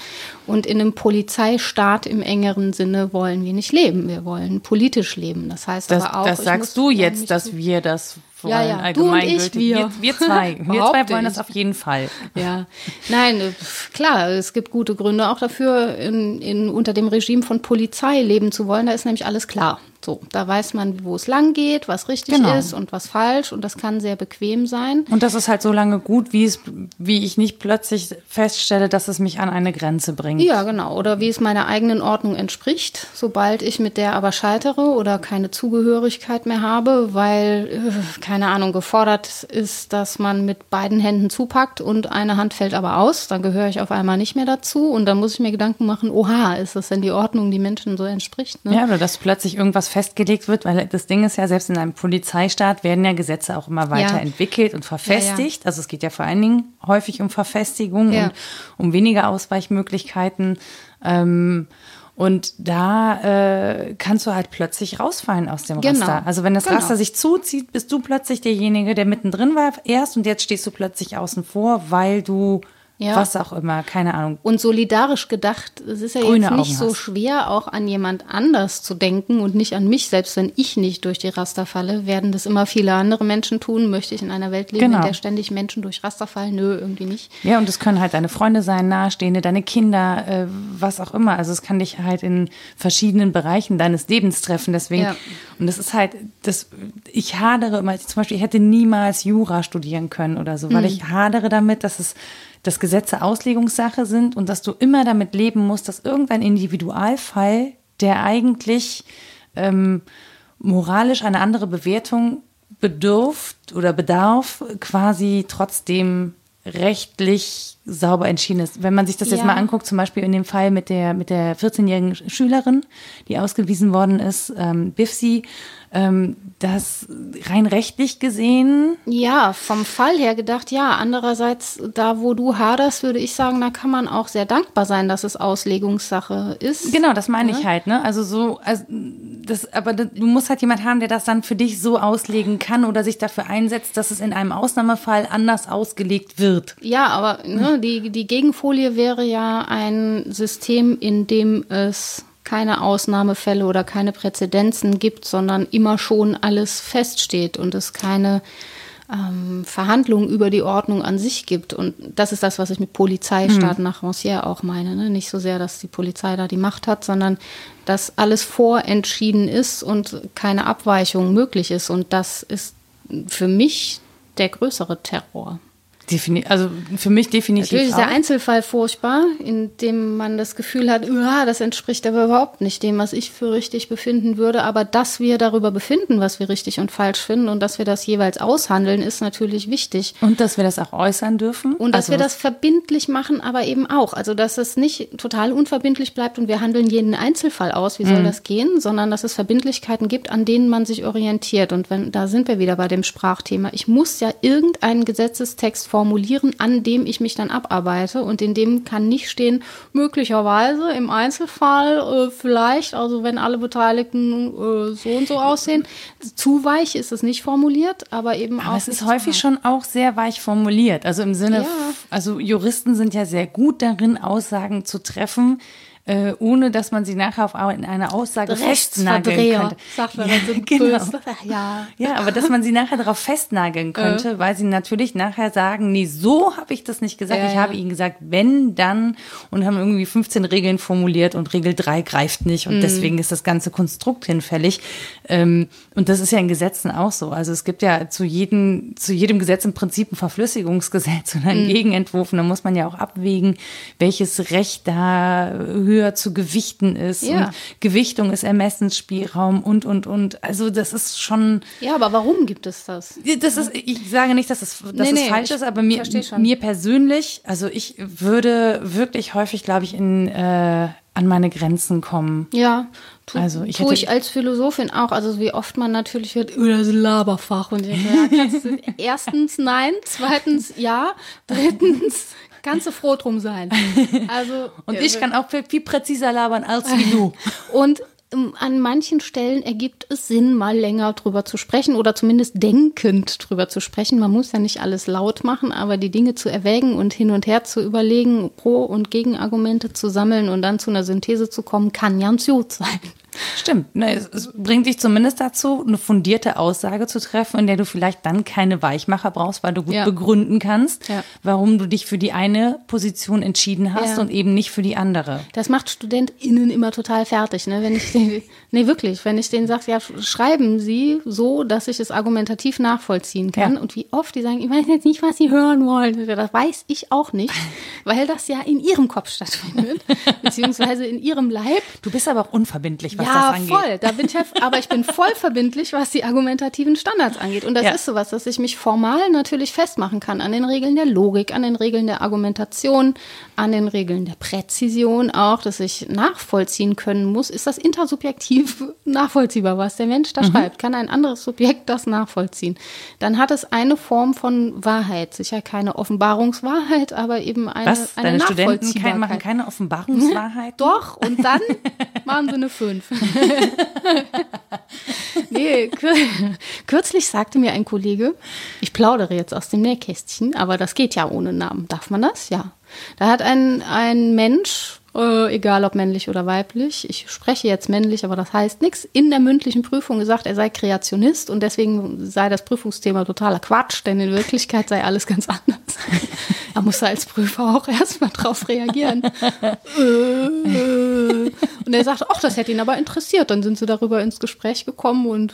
Speaker 2: Und in einem Polizeistaat im engeren Sinne wollen wir nicht leben. Wir wollen politisch leben. Das heißt
Speaker 1: das,
Speaker 2: aber auch.
Speaker 1: Das sagst du jetzt, dass wir das
Speaker 2: Ja, ja, du und ich, wir.
Speaker 1: Wir, wir zwei. wir zwei wollen das auf jeden Fall.
Speaker 2: Ja, nein, klar, es gibt gute Gründe auch dafür, in, in, unter dem Regime von Polizei leben zu wollen. Da ist nämlich alles klar. So, da weiß man, wo es lang geht, was richtig genau. ist und was falsch und das kann sehr bequem sein.
Speaker 1: Und das ist halt so lange gut, wie es, wie ich nicht plötzlich feststelle, dass es mich an eine Grenze bringt.
Speaker 2: Ja, genau. Oder wie es meiner eigenen Ordnung entspricht, sobald ich mit der aber scheitere oder keine Zugehörigkeit mehr habe, weil, äh, keine Ahnung, gefordert ist, dass man mit beiden Händen zupackt und eine Hand fällt aber aus, dann gehöre ich auf einmal nicht mehr dazu und dann muss ich mir Gedanken machen, oha, ist das denn die Ordnung, die Menschen so entspricht?
Speaker 1: Ne? Ja, oder dass plötzlich irgendwas festgelegt wird, weil das Ding ist ja, selbst in einem Polizeistaat werden ja Gesetze auch immer weiterentwickelt ja. und verfestigt. Ja, ja. Also es geht ja vor allen Dingen häufig um Verfestigung und um weniger Ausweichmöglichkeiten. Ähm, und da äh, kannst du halt plötzlich rausfallen aus dem genau. Raster. Also wenn das genau. Raster sich zuzieht, bist du plötzlich derjenige, der mittendrin war erst und jetzt stehst du plötzlich außen vor, weil du ja. was auch immer, keine Ahnung.
Speaker 2: Und solidarisch gedacht, es ist ja Grüne jetzt nicht Augen so hast. schwer, auch an jemand anders zu denken und nicht an mich. Selbst wenn ich nicht durch die Raster falle, werden das immer viele andere Menschen tun. Möchte ich in einer Welt leben, genau. in der ständig Menschen durch Raster fallen? Nö, irgendwie nicht.
Speaker 1: Ja, und es können halt deine Freunde sein, Nahestehende, deine Kinder, äh, was auch immer. Also es kann dich halt in verschiedenen Bereichen deines Lebens treffen. Deswegen, ja. und das ist halt, das, ich hadere immer, zum Beispiel, ich hätte niemals Jura studieren können oder so, weil mhm. ich hadere damit, dass es dass Gesetze Auslegungssache sind und dass du immer damit leben musst, dass irgendein Individualfall, der eigentlich ähm, moralisch eine andere Bewertung bedürft oder bedarf, quasi trotzdem rechtlich sauber entschieden ist. Wenn man sich das ja. jetzt mal anguckt, zum Beispiel in dem Fall mit der, mit der 14-jährigen Schülerin, die ausgewiesen worden ist, ähm, Bifsi, das rein rechtlich gesehen.
Speaker 2: Ja, vom Fall her gedacht, ja. Andererseits, da wo du haderst, würde ich sagen, da kann man auch sehr dankbar sein, dass es Auslegungssache ist.
Speaker 1: Genau, das meine ja. ich halt, ne? Also so, also das, aber du musst halt jemand haben, der das dann für dich so auslegen kann oder sich dafür einsetzt, dass es in einem Ausnahmefall anders ausgelegt wird.
Speaker 2: Ja, aber ne, die, die Gegenfolie wäre ja ein System, in dem es keine Ausnahmefälle oder keine Präzedenzen gibt, sondern immer schon alles feststeht und es keine ähm, Verhandlungen über die Ordnung an sich gibt. Und das ist das, was ich mit Polizeistaat mhm. nach Rancière auch meine. Ne? Nicht so sehr, dass die Polizei da die Macht hat, sondern dass alles vorentschieden ist und keine Abweichung möglich ist. Und das ist für mich der größere Terror.
Speaker 1: Defini also für mich definitiv.
Speaker 2: Natürlich ist der Einzelfall furchtbar, in dem man das Gefühl hat, das entspricht aber überhaupt nicht dem, was ich für richtig befinden würde. Aber dass wir darüber befinden, was wir richtig und falsch finden und dass wir das jeweils aushandeln, ist natürlich wichtig.
Speaker 1: Und dass wir das auch äußern dürfen.
Speaker 2: Und dass also wir das verbindlich machen, aber eben auch. Also dass es nicht total unverbindlich bleibt und wir handeln jeden Einzelfall aus, wie soll mhm. das gehen, sondern dass es Verbindlichkeiten gibt, an denen man sich orientiert. Und wenn, da sind wir wieder bei dem Sprachthema. Ich muss ja irgendeinen Gesetzestext formulieren, an dem ich mich dann abarbeite. Und in dem kann nicht stehen, möglicherweise im Einzelfall äh, vielleicht, also wenn alle Beteiligten äh, so und so aussehen. Zu weich ist es nicht formuliert, aber eben
Speaker 1: aber
Speaker 2: auch.
Speaker 1: Es ist häufig schon auch sehr weich formuliert. Also im Sinne, ja. also Juristen sind ja sehr gut darin, Aussagen zu treffen, äh, ohne dass man sie nachher auf eine Aussage festnageln könnte. Sagt man ja, so genau. ja. ja, aber dass man sie nachher darauf festnageln könnte, äh. weil sie natürlich nachher sagen, nee, so habe ich das nicht gesagt. Äh. Ich habe ihnen gesagt, wenn, dann und haben irgendwie 15 Regeln formuliert und Regel 3 greift nicht und mhm. deswegen ist das ganze Konstrukt hinfällig. Ähm, und das ist ja in Gesetzen auch so. Also es gibt ja zu jedem, zu jedem Gesetz im Prinzip ein Verflüssigungsgesetz und einen mhm. Gegenentwurf und da muss man ja auch abwägen, welches Recht da höher höher zu gewichten ist. Ja. Und Gewichtung ist Ermessensspielraum und, und, und. Also das ist schon.
Speaker 2: Ja, aber warum gibt es das?
Speaker 1: Das ist, ich sage nicht, dass es, dass nee, es nee, falsch ist, aber mir, mir persönlich, also ich würde wirklich häufig, glaube ich, in, äh, an meine Grenzen kommen.
Speaker 2: Ja, tu, also ich tue ich als Philosophin auch. Also wie oft man natürlich hört, oh, das ist ein Laberfach. Und ich denke, ja, erstens nein, zweitens ja, drittens kannst du froh drum sein.
Speaker 1: Also, und ich kann auch viel, präziser labern als wie du.
Speaker 2: Und ähm, an manchen Stellen ergibt es Sinn, mal länger drüber zu sprechen oder zumindest denkend drüber zu sprechen. Man muss ja nicht alles laut machen, aber die Dinge zu erwägen und hin und her zu überlegen, Pro- und Gegenargumente zu sammeln und dann zu einer Synthese zu kommen, kann ganz gut sein.
Speaker 1: Stimmt. Ne, es, es, bringt dich zumindest dazu, eine fundierte Aussage zu treffen, in der du vielleicht dann keine Weichmacher brauchst, weil du gut ja. begründen kannst, ja. warum du dich für die eine Position entschieden hast ja. und eben nicht für die andere.
Speaker 2: Das macht StudentInnen immer total fertig, ne? Wenn ich den, nee, wirklich, wenn ich denen sage, ja, schreiben Sie so, dass ich es argumentativ nachvollziehen kann. Und wie oft die sagen, ich weiß jetzt nicht, was Sie hören wollen. Das weiß ich auch nicht, weil das ja in Ihrem Kopf stattfindet, beziehungsweise in Ihrem Leib.
Speaker 1: Du bist aber auch unverbindlich, was
Speaker 2: ja, das angeht. Ja, voll. Da bin ich, aber ich bin voll verbindlich, was die argumentativen Standards angeht. Und das ja. ist sowas, dass ich mich formal natürlich festmachen kann an den Regeln der Logik, an den Regeln der Argumentation, an den Regeln der Präzision auch, dass ich nachvollziehen können muss. Ist das intersubjektiv nachvollziehbar, was der Mensch da mhm. schreibt? Kann ein anderes Subjekt das nachvollziehen? Dann hat es eine Form von Wahrheit. Sicher keine Offenbarungswahrheit, aber eben eine,
Speaker 1: was?
Speaker 2: eine
Speaker 1: Deine Studenten machen keine Offenbarungswahrheit?
Speaker 2: Doch, und dann machen sie eine 5. nee, kürzlich sagte mir ein Kollege, ich plaudere jetzt aus dem Nähkästchen, aber das geht ja ohne Namen. Darf man das? Ja. Da hat ein, ein Mensch, äh, egal ob männlich oder weiblich, ich spreche jetzt männlich, aber das heißt nichts, in der mündlichen Prüfung gesagt, er sei Kreationist und deswegen sei das Prüfungsthema totaler Quatsch, denn in Wirklichkeit sei alles ganz anders. er musste als Prüfer auch erstmal drauf reagieren. und er sagte, ach, das hätte ihn aber interessiert. Dann sind sie darüber ins Gespräch gekommen und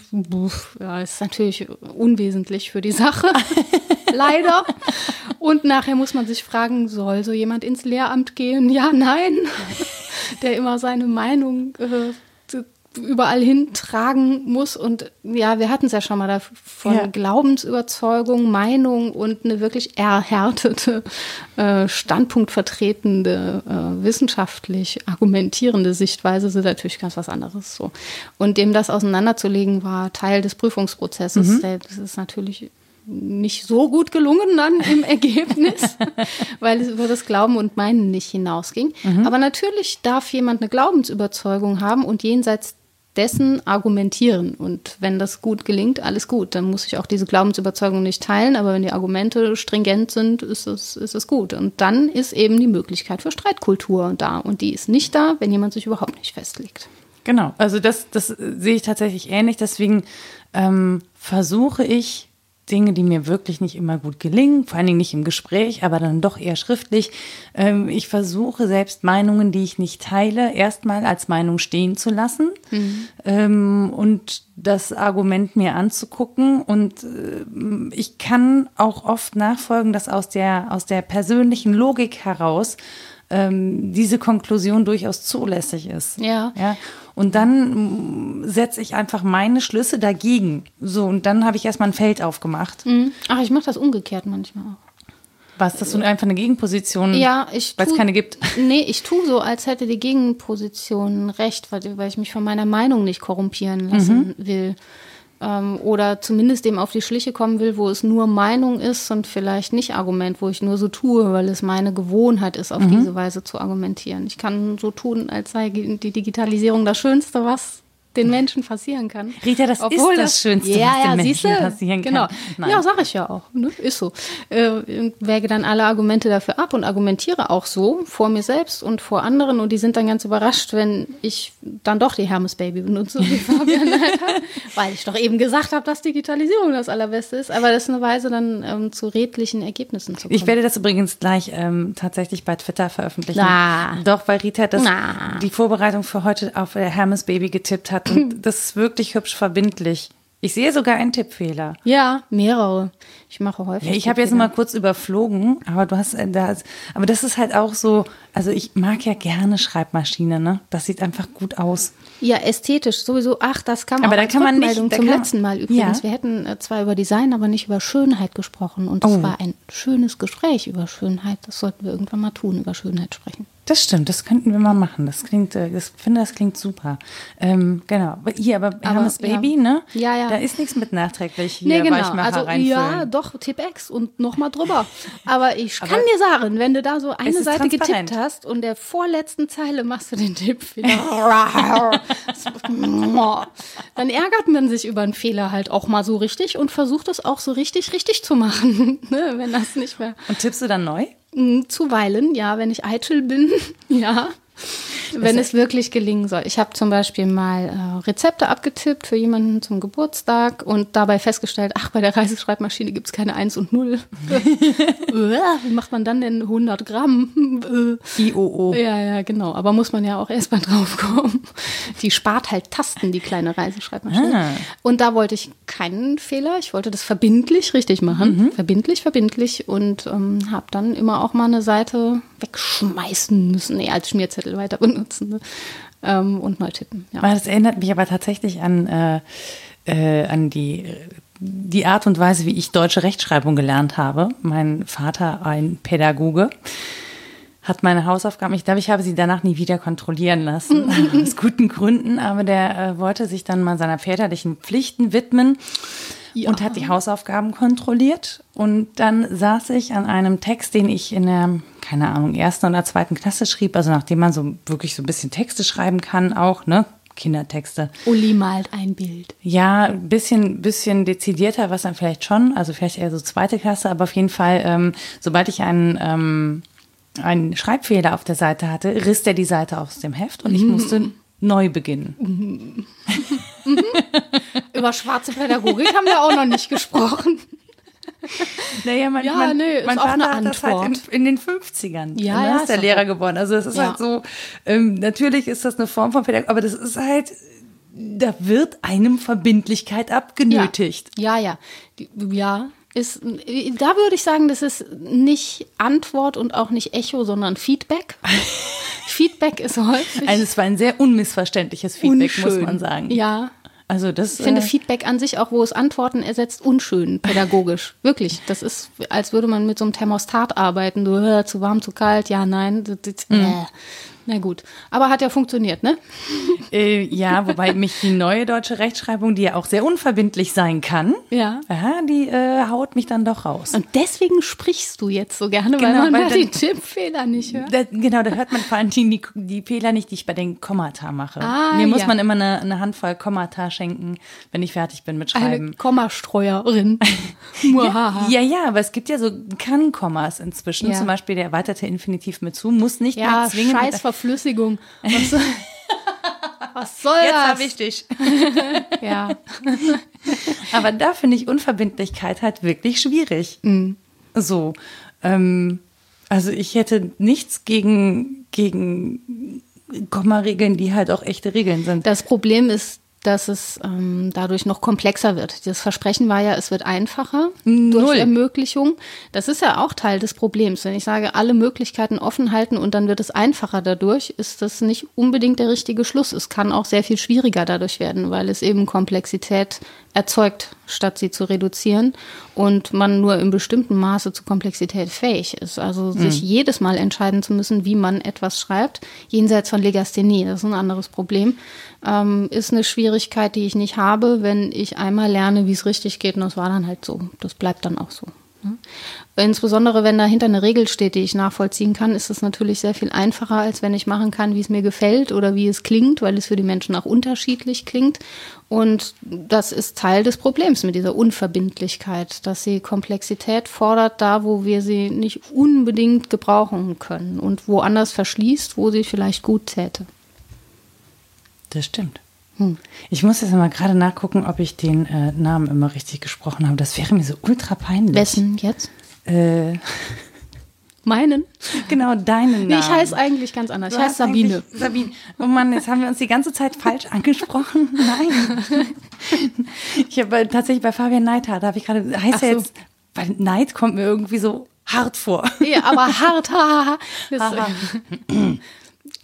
Speaker 2: ja, ist natürlich unwesentlich für die Sache. Leider. Und nachher muss man sich fragen, soll so jemand ins Lehramt gehen? Ja, nein. Der immer seine Meinung äh, überall hintragen muss. Und ja, wir hatten es ja schon mal davon, ja. Glaubensüberzeugung, Meinung und eine wirklich erhärtete, äh, standpunktvertretende, äh, wissenschaftlich argumentierende Sichtweise sind natürlich ganz was anderes so. Und dem das auseinanderzulegen war Teil des Prüfungsprozesses. Mhm. Das ist natürlich nicht so gut gelungen dann im Ergebnis, weil es über das Glauben und Meinen nicht hinausging. Mhm. Aber natürlich darf jemand eine Glaubensüberzeugung haben und jenseits dessen argumentieren. Und wenn das gut gelingt, alles gut. Dann muss ich auch diese Glaubensüberzeugung nicht teilen, aber wenn die Argumente stringent sind, ist es, ist es gut. Und dann ist eben die Möglichkeit für Streitkultur da. Und die ist nicht da, wenn jemand sich überhaupt nicht festlegt.
Speaker 1: Genau, also das, das sehe ich tatsächlich ähnlich. Deswegen ähm, versuche ich Dinge, die mir wirklich nicht immer gut gelingen, vor allen Dingen nicht im Gespräch, aber dann doch eher schriftlich. Ähm, ich versuche selbst Meinungen, die ich nicht teile, erstmal als Meinung stehen zu lassen mhm. ähm, und das Argument mir anzugucken. Und äh, ich kann auch oft nachfolgen, dass aus der, aus der persönlichen Logik heraus ähm, diese Konklusion durchaus zulässig ist.
Speaker 2: Ja.
Speaker 1: ja? Und dann mm, setze ich einfach meine Schlüsse dagegen. So, und dann habe ich erstmal ein Feld aufgemacht.
Speaker 2: Mhm. Ach, ich mache das umgekehrt manchmal auch.
Speaker 1: Was, dass du einfach eine Gegenposition,
Speaker 2: ja,
Speaker 1: weil es keine gibt?
Speaker 2: Nee, ich tue so, als hätte die Gegenposition recht, weil, weil ich mich von meiner Meinung nicht korrumpieren lassen mhm. will ähm, oder zumindest dem auf die Schliche kommen will, wo es nur Meinung ist und vielleicht nicht Argument, wo ich nur so tue, weil es meine Gewohnheit ist, auf mhm. diese Weise zu argumentieren. Ich kann so tun, als sei die Digitalisierung das Schönste, was den Menschen passieren kann.
Speaker 1: Rita, das Obwohl ist das, das Schönste,
Speaker 2: ja,
Speaker 1: was den
Speaker 2: ja,
Speaker 1: Menschen
Speaker 2: siehste?
Speaker 1: passieren kann.
Speaker 2: Genau. Nein. Ja, sag ich ja auch. Ne? Ist so. Äh, wäge dann alle Argumente dafür ab und argumentiere auch so vor mir selbst und vor anderen und die sind dann ganz überrascht, wenn ich dann doch die Hermes Baby benutze, wie Fabian halt hat, weil ich doch eben gesagt habe, dass Digitalisierung das Allerbeste ist. Aber das ist eine Weise, dann ähm, zu redlichen Ergebnissen zu kommen.
Speaker 1: Ich werde das übrigens gleich ähm, tatsächlich bei Twitter veröffentlichen.
Speaker 2: Na.
Speaker 1: Doch, weil Rita das,
Speaker 2: Na.
Speaker 1: die Vorbereitung für heute auf Hermes Baby getippt hat und das ist wirklich hübsch verbindlich. Ich sehe sogar einen Tippfehler.
Speaker 2: Ja, mehrere. Ich mache häufig.
Speaker 1: Ja, ich habe jetzt mal kurz überflogen, aber du hast äh, das, aber das ist halt auch so, also ich mag ja gerne Schreibmaschine, ne? Das sieht einfach gut aus.
Speaker 2: Ja, ästhetisch sowieso. Ach, das kam
Speaker 1: aber
Speaker 2: auch
Speaker 1: da kann man nicht, da
Speaker 2: zum
Speaker 1: kann,
Speaker 2: letzten Mal übrigens.
Speaker 1: Ja.
Speaker 2: Wir hätten äh, zwar über Design, aber nicht über Schönheit gesprochen und es
Speaker 1: Oh.
Speaker 2: war ein schönes Gespräch über Schönheit. Das sollten wir irgendwann mal tun, über Schönheit sprechen.
Speaker 1: Das stimmt, das könnten wir mal machen. Das klingt, äh, ich finde, das klingt super. Ähm, genau. Hier, aber,
Speaker 2: Aber,
Speaker 1: Hermes
Speaker 2: ja.
Speaker 1: Baby, ne?
Speaker 2: Ja, ja.
Speaker 1: Da ist nichts mit nachträglich hier
Speaker 2: Nee, genau.
Speaker 1: Weichmacher
Speaker 2: Also
Speaker 1: reinfüllen.
Speaker 2: ja, doch, Tipp X und nochmal drüber. Aber ich
Speaker 1: Aber
Speaker 2: kann dir sagen, wenn du da so eine Seite getippt hast und der vorletzten Zeile machst du den Tipp wieder. dann ärgert man sich über einen Fehler halt auch mal so richtig und versucht es auch so richtig, richtig zu machen. ne, wenn das nicht mehr.
Speaker 1: Und tippst du dann neu?
Speaker 2: Zuweilen, ja, wenn ich eitel bin, ja. Wenn es wirklich gelingen soll. Ich habe zum Beispiel mal äh, Rezepte abgetippt für jemanden zum Geburtstag und dabei festgestellt, ach, bei der Reiseschreibmaschine gibt es keine 1 und 0. Wie macht man dann denn 100 Gramm?
Speaker 1: IOO.
Speaker 2: ja, ja, genau. Aber muss man ja auch erst mal drauf kommen. Die spart halt Tasten, die kleine Reiseschreibmaschine.
Speaker 1: Ah.
Speaker 2: Und da wollte ich keinen Fehler. Ich wollte das verbindlich richtig machen. Verbindlich, verbindlich. Und ähm, habe dann immer auch mal eine Seite wegschmeißen müssen. Nee, als Schmierzettel weiter benutzen. Ne? Ähm, und neu tippen. Ja.
Speaker 1: Das erinnert mich aber tatsächlich an, äh, äh, an die, die Art und Weise, wie ich deutsche Rechtschreibung gelernt habe. Mein Vater, ein Pädagoge, hat meine Hausaufgaben, ich glaube, ich habe sie danach nie wieder kontrollieren lassen, aus guten Gründen, aber der äh, wollte sich dann mal seiner väterlichen Pflichten widmen und hat die Hausaufgaben kontrolliert. Und dann saß ich an einem Text, den ich in der, keine Ahnung, ersten oder zweiten Klasse schrieb, also nachdem man so wirklich so ein bisschen Texte schreiben kann, auch, ne? Kindertexte.
Speaker 2: Uli malt ein Bild.
Speaker 1: Ja, ein bisschen, bisschen dezidierter, was dann vielleicht schon, also vielleicht eher so zweite Klasse, aber auf jeden Fall, ähm, sobald ich einen, ähm, einen Schreibfehler auf der Seite hatte, riss der die Seite aus dem Heft und ich musste neu beginnen.
Speaker 2: Über schwarze Pädagogik haben wir auch noch nicht gesprochen.
Speaker 1: Naja, mein,
Speaker 2: Ja,
Speaker 1: mein,
Speaker 2: nee, ist
Speaker 1: mein
Speaker 2: auch eine
Speaker 1: hat das halt in,
Speaker 2: Antwort.
Speaker 1: in den 50ern.
Speaker 2: Ja,
Speaker 1: ne,
Speaker 2: ja,
Speaker 1: ist
Speaker 2: ist
Speaker 1: der Lehrer geworden. Also es ist
Speaker 2: Ja.
Speaker 1: halt so, ähm, natürlich ist das eine Form von Pädagogik, aber das ist halt, da wird einem Verbindlichkeit abgenötigt.
Speaker 2: Ja, ja. Die- Ja, ist, da würde ich sagen, das ist nicht Antwort und auch nicht Echo, sondern Feedback. Feedback ist häufig
Speaker 1: Also es war ein sehr unmissverständliches Feedback,
Speaker 2: unschön.
Speaker 1: muss man sagen.
Speaker 2: Ja,
Speaker 1: Also das
Speaker 2: ich finde
Speaker 1: äh,
Speaker 2: Feedback an sich auch, wo es Antworten ersetzt, unschön, pädagogisch. Wirklich. Das ist, als würde man mit so einem Thermostat arbeiten. Du, äh, zu warm, zu kalt, ja, nein. das- das-
Speaker 1: Mhm.
Speaker 2: äh. Na gut. Aber hat ja funktioniert, ne?
Speaker 1: äh, ja, wobei mich die neue deutsche Rechtschreibung, die ja auch sehr unverbindlich sein kann,
Speaker 2: Ja.
Speaker 1: aha, die äh, haut mich dann doch raus.
Speaker 2: Und deswegen sprichst du jetzt so gerne, weil
Speaker 1: Genau,
Speaker 2: man
Speaker 1: weil
Speaker 2: da die Tippfehler nicht hört.
Speaker 1: Da, genau, da hört man vor allem die, die Fehler nicht, die ich bei den Kommata mache.
Speaker 2: Ah,
Speaker 1: Mir muss
Speaker 2: ja.
Speaker 1: man immer eine, eine Handvoll Kommata schenken, wenn ich fertig bin mit
Speaker 2: Eine
Speaker 1: Schreiben.
Speaker 2: Kommastreuerin. Muahaha.
Speaker 1: Ja, ja, aber es gibt ja so Kann-Kommas inzwischen.
Speaker 2: Ja.
Speaker 1: Zum Beispiel der erweiterte Infinitiv mit zu muss nicht
Speaker 2: Ja,
Speaker 1: mal zwingend.
Speaker 2: Verflüssigung. Was, Was soll
Speaker 1: Jetzt
Speaker 2: das?
Speaker 1: ich dich.
Speaker 2: Ja.
Speaker 1: Aber da finde ich Unverbindlichkeit halt wirklich schwierig. So. Ähm, also ich hätte nichts gegen, gegen Komma-Regeln, die halt auch echte Regeln sind.
Speaker 2: Das Problem ist, dass es ähm, dadurch noch komplexer wird. Das Versprechen war ja, es wird einfacher durch
Speaker 1: Null.
Speaker 2: Ermöglichung. Das ist ja auch Teil des Problems. Wenn ich sage, alle Möglichkeiten offen halten und dann wird es einfacher dadurch, ist das nicht unbedingt der richtige Schluss. Es kann auch sehr viel schwieriger dadurch werden, weil es eben Komplexität erzeugt, statt sie zu reduzieren und man nur in bestimmtem Maße zu Komplexität fähig ist. Also sich jedes Mal entscheiden zu müssen, wie man etwas schreibt, jenseits von Legasthenie, das ist ein anderes Problem, ähm, ist eine Schwierigkeit, die ich nicht habe, wenn ich einmal lerne, wie es richtig geht und das war dann halt so. Das bleibt dann auch so. Ne? Insbesondere wenn dahinter eine Regel steht, die ich nachvollziehen kann, ist es natürlich sehr viel einfacher, als wenn ich machen kann, wie es mir gefällt oder wie es klingt, weil es für die Menschen auch unterschiedlich klingt. Und das ist Teil des Problems mit dieser Unverbindlichkeit, dass sie Komplexität fordert, da wo wir sie nicht unbedingt gebrauchen können und woanders verschließt, wo sie vielleicht gut täte.
Speaker 1: Das stimmt. Ich muss jetzt mal gerade nachgucken, ob ich den äh, Namen immer richtig gesprochen habe. Das wäre mir so ultra peinlich.
Speaker 2: Wessen jetzt?
Speaker 1: Äh,
Speaker 2: Meinen?
Speaker 1: genau, deinen Namen.
Speaker 2: Nee, ich heiße eigentlich ganz anders.
Speaker 1: Du
Speaker 2: Ich heiße Sabine.
Speaker 1: Sabine. Oh Mann, jetzt haben wir uns die ganze Zeit falsch angesprochen. Nein. Ich habe tatsächlich bei Fabian Neidhardt, da habe ich gerade, heißt er
Speaker 2: so.
Speaker 1: jetzt, weil Neid kommt mir irgendwie so hart vor.
Speaker 2: Ja, aber hart, haha. Das-
Speaker 1: No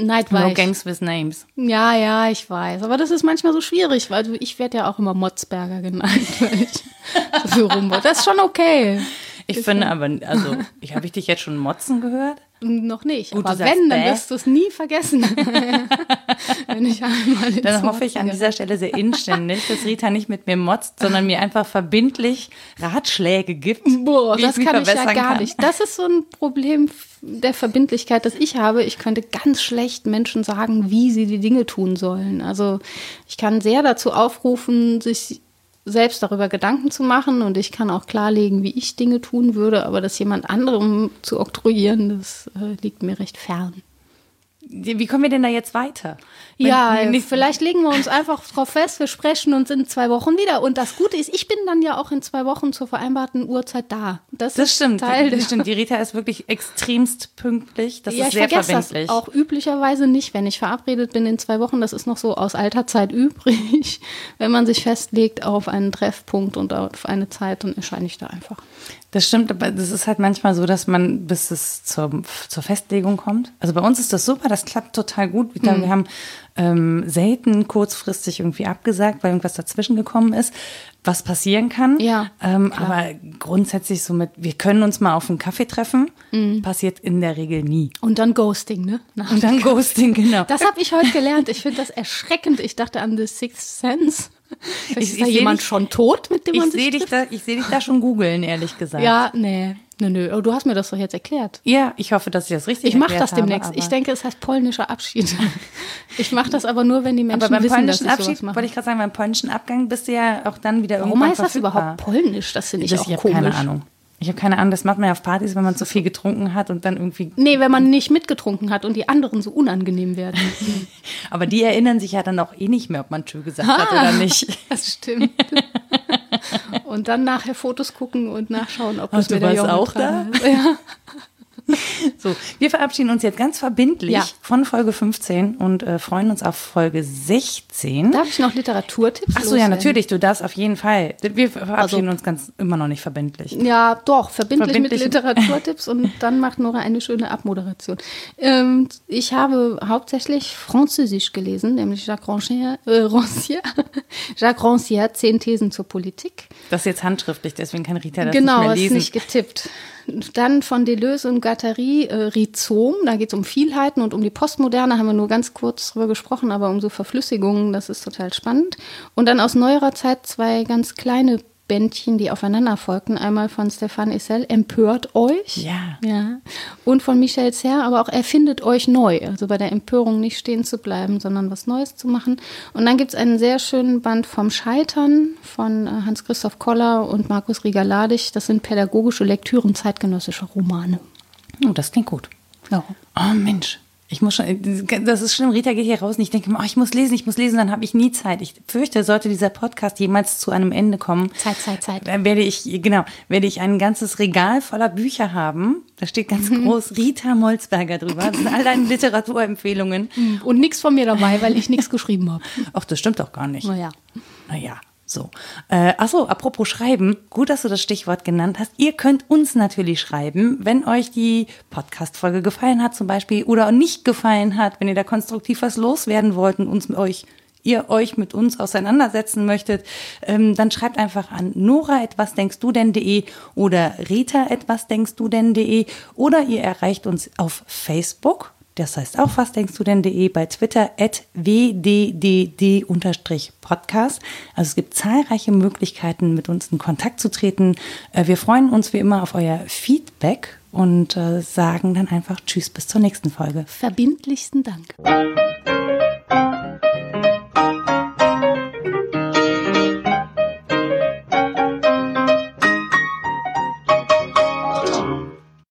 Speaker 2: Neidweich.
Speaker 1: games with names.
Speaker 2: Ja, ja, ich weiß. Aber das ist manchmal so schwierig, weil du- ich werde ja auch immer Motzberger genannt, so. Das ist schon okay.
Speaker 1: Ich finde aber, also, ich habe ich dich jetzt schon motzen gehört?
Speaker 2: Noch nicht.
Speaker 1: Gut,
Speaker 2: aber wenn, dann wirst du es nie vergessen. wenn ich einmal
Speaker 1: Dann hoffe ich an dieser Stelle sehr inständig, dass Rita nicht mit mir motzt, sondern mir einfach verbindlich Ratschläge gibt.
Speaker 2: Boah, das kann ich ja gar
Speaker 1: kann.
Speaker 2: nicht. Das ist so ein Problem der Verbindlichkeit, das ich habe. Ich könnte ganz schlecht Menschen sagen, wie sie die Dinge tun sollen. Also ich kann sehr dazu aufrufen, sich selbst darüber Gedanken zu machen und ich kann auch klarlegen, wie ich Dinge tun würde, aber das jemand anderem zu oktroyieren, das äh, liegt mir recht fern.
Speaker 1: Wie kommen wir denn da jetzt weiter?
Speaker 2: Ja,
Speaker 1: Wenn- nicht,
Speaker 2: vielleicht legen wir uns einfach drauf fest, wir sprechen uns in zwei Wochen wieder. Und das Gute ist, ich bin dann ja auch in zwei Wochen zur vereinbarten Uhrzeit da. Das,
Speaker 1: Das
Speaker 2: ist
Speaker 1: stimmt,
Speaker 2: Teil
Speaker 1: das stimmt. Die Rita ist wirklich extremst pünktlich. Das
Speaker 2: ja,
Speaker 1: ist
Speaker 2: ich
Speaker 1: sehr
Speaker 2: vergesse
Speaker 1: verbindlich.
Speaker 2: das auch üblicherweise nicht, wenn ich verabredet bin in zwei Wochen. Das ist noch so aus alter Zeit übrig. Wenn man sich festlegt auf einen Treffpunkt und auf eine Zeit, dann erscheine ich da einfach.
Speaker 1: Das stimmt, aber das ist halt manchmal so, dass man, bis es zur, zur Festlegung kommt. Also bei uns ist das super, das klappt total gut. Wir,
Speaker 2: Hm.
Speaker 1: wir haben ähm, selten kurzfristig irgendwie abgesagt, weil irgendwas dazwischen gekommen ist, was passieren kann.
Speaker 2: Ja,
Speaker 1: ähm, aber grundsätzlich so mit, wir können uns mal auf einen Kaffee treffen,
Speaker 2: Hm.
Speaker 1: passiert in der Regel nie.
Speaker 2: Und dann Ghosting, ne? Nach
Speaker 1: Und dann Ghosting, genau.
Speaker 2: Das habe ich heute gelernt. Ich finde das erschreckend. Ich dachte an The Sixth Sense. Vielleicht
Speaker 1: Ich-
Speaker 2: ist
Speaker 1: ich
Speaker 2: da
Speaker 1: seh
Speaker 2: jemand
Speaker 1: dich-
Speaker 2: schon tot, mit dem man
Speaker 1: ich
Speaker 2: sich
Speaker 1: sehe dich, da- ich seh dich da schon googeln, ehrlich gesagt.
Speaker 2: Ja, nee. Nö, nö. Oh, du hast mir das doch jetzt erklärt.
Speaker 1: Ja, ich hoffe, dass ich das richtig
Speaker 2: Ich mache das demnächst.
Speaker 1: Habe,
Speaker 2: ich denke, es heißt polnischer Abschied. Ich mache das aber nur, wenn die Menschen
Speaker 1: Aber beim
Speaker 2: wissen, dass
Speaker 1: polnischen
Speaker 2: ich sowas
Speaker 1: Abschied, wollte ich gerade sagen, beim polnischen Abgang bist du ja auch dann wieder
Speaker 2: Warum
Speaker 1: irgendwann
Speaker 2: heißt das überhaupt polnisch? Das finde ich
Speaker 1: Das,
Speaker 2: auch
Speaker 1: ich habe
Speaker 2: komisch.
Speaker 1: keine Ahnung. Ich habe keine Ahnung, das macht man ja auf Partys, wenn man zu viel getrunken hat und dann irgendwie.
Speaker 2: Nee, wenn man nicht mitgetrunken hat und die anderen so unangenehm werden.
Speaker 1: Aber die erinnern sich ja dann auch eh nicht mehr, ob man Tschö gesagt hat oder nicht.
Speaker 2: Das stimmt. Und dann nachher Fotos gucken und nachschauen, ob
Speaker 1: Ach,
Speaker 2: das
Speaker 1: du warst auch
Speaker 2: dran ist. Ja.
Speaker 1: So, wir verabschieden uns jetzt ganz verbindlich
Speaker 2: Ja.
Speaker 1: von Folge 15 und äh, freuen uns auf Folge 16.
Speaker 2: Darf ich noch Literaturtipps
Speaker 1: Ach so, ja, natürlich, du darfst auf jeden Fall. Wir verabschieden
Speaker 2: Also-
Speaker 1: uns ganz immer noch nicht verbindlich.
Speaker 2: Ja, doch, verbindlich,
Speaker 1: Verbindlich.
Speaker 2: mit Literaturtipps und dann macht Nora eine schöne Abmoderation. Ähm, ich habe hauptsächlich Französisch gelesen, nämlich Jacques Rancière, äh, Rancière, Jacques Rancière, Zehn Thesen zur Politik.
Speaker 1: Das ist jetzt handschriftlich, deswegen kann Rita das
Speaker 2: genau,
Speaker 1: nicht mehr
Speaker 2: ist
Speaker 1: lesen.
Speaker 2: nicht getippt. Dann von Deleuze und Guattari äh, Rhizom, da geht es um Vielheiten und um die Postmoderne, haben wir nur ganz kurz drüber gesprochen, aber um so Verflüssigungen, das ist total spannend. Und dann aus neuerer Zeit zwei ganz kleine Bändchen, die aufeinander folgten. Einmal von Stéphane Essel, Empört euch.
Speaker 1: Ja.
Speaker 2: ja. Und von Michel Serre, aber auch Erfindet euch neu. Also bei der Empörung nicht stehen zu bleiben, sondern was Neues zu machen. Und dann gibt es einen sehr schönen Band vom Scheitern von äh, Hans-Christoph Koller und Markus Rieger-Ladig. Das sind pädagogische Lektüren zeitgenössischer Romane.
Speaker 1: Oh, das klingt gut.
Speaker 2: Ja.
Speaker 1: Oh Mensch, Ich muss schon, das ist schlimm. Rita geht hier raus und ich denke, oh, ich muss lesen, ich muss lesen, dann habe ich nie Zeit. Ich fürchte, sollte dieser Podcast jemals zu einem Ende kommen.
Speaker 2: Zeit, Zeit, Zeit.
Speaker 1: Dann werde ich, genau, werde ich ein ganzes Regal voller Bücher haben. Da steht ganz groß Rita Molzberger drüber. Das sind all deine Literaturempfehlungen.
Speaker 2: Und nichts von mir dabei, weil ich nichts geschrieben habe.
Speaker 1: Ach, das stimmt doch gar nicht.
Speaker 2: Naja.
Speaker 1: Naja. So. Äh, achso, apropos Schreiben, gut, dass du das Stichwort genannt hast. Ihr könnt uns natürlich schreiben, wenn euch die Podcast-Folge gefallen hat, zum Beispiel, oder nicht gefallen hat, wenn ihr da konstruktiv was loswerden wollt und uns mit euch ihr euch mit uns auseinandersetzen möchtet, ähm, dann schreibt einfach an nora etwas denkst du denn.de oder rita etwas denkst du denn.de oder ihr erreicht uns auf Facebook das heißt auch, was denkst du denn.de bei Twitter at wddd-podcast. Also es gibt zahlreiche Möglichkeiten, mit uns in Kontakt zu treten. Äh, wir freuen uns wie immer auf euer Feedback und äh, sagen dann einfach Tschüss bis zur nächsten Folge.
Speaker 2: Verbindlichsten Dank.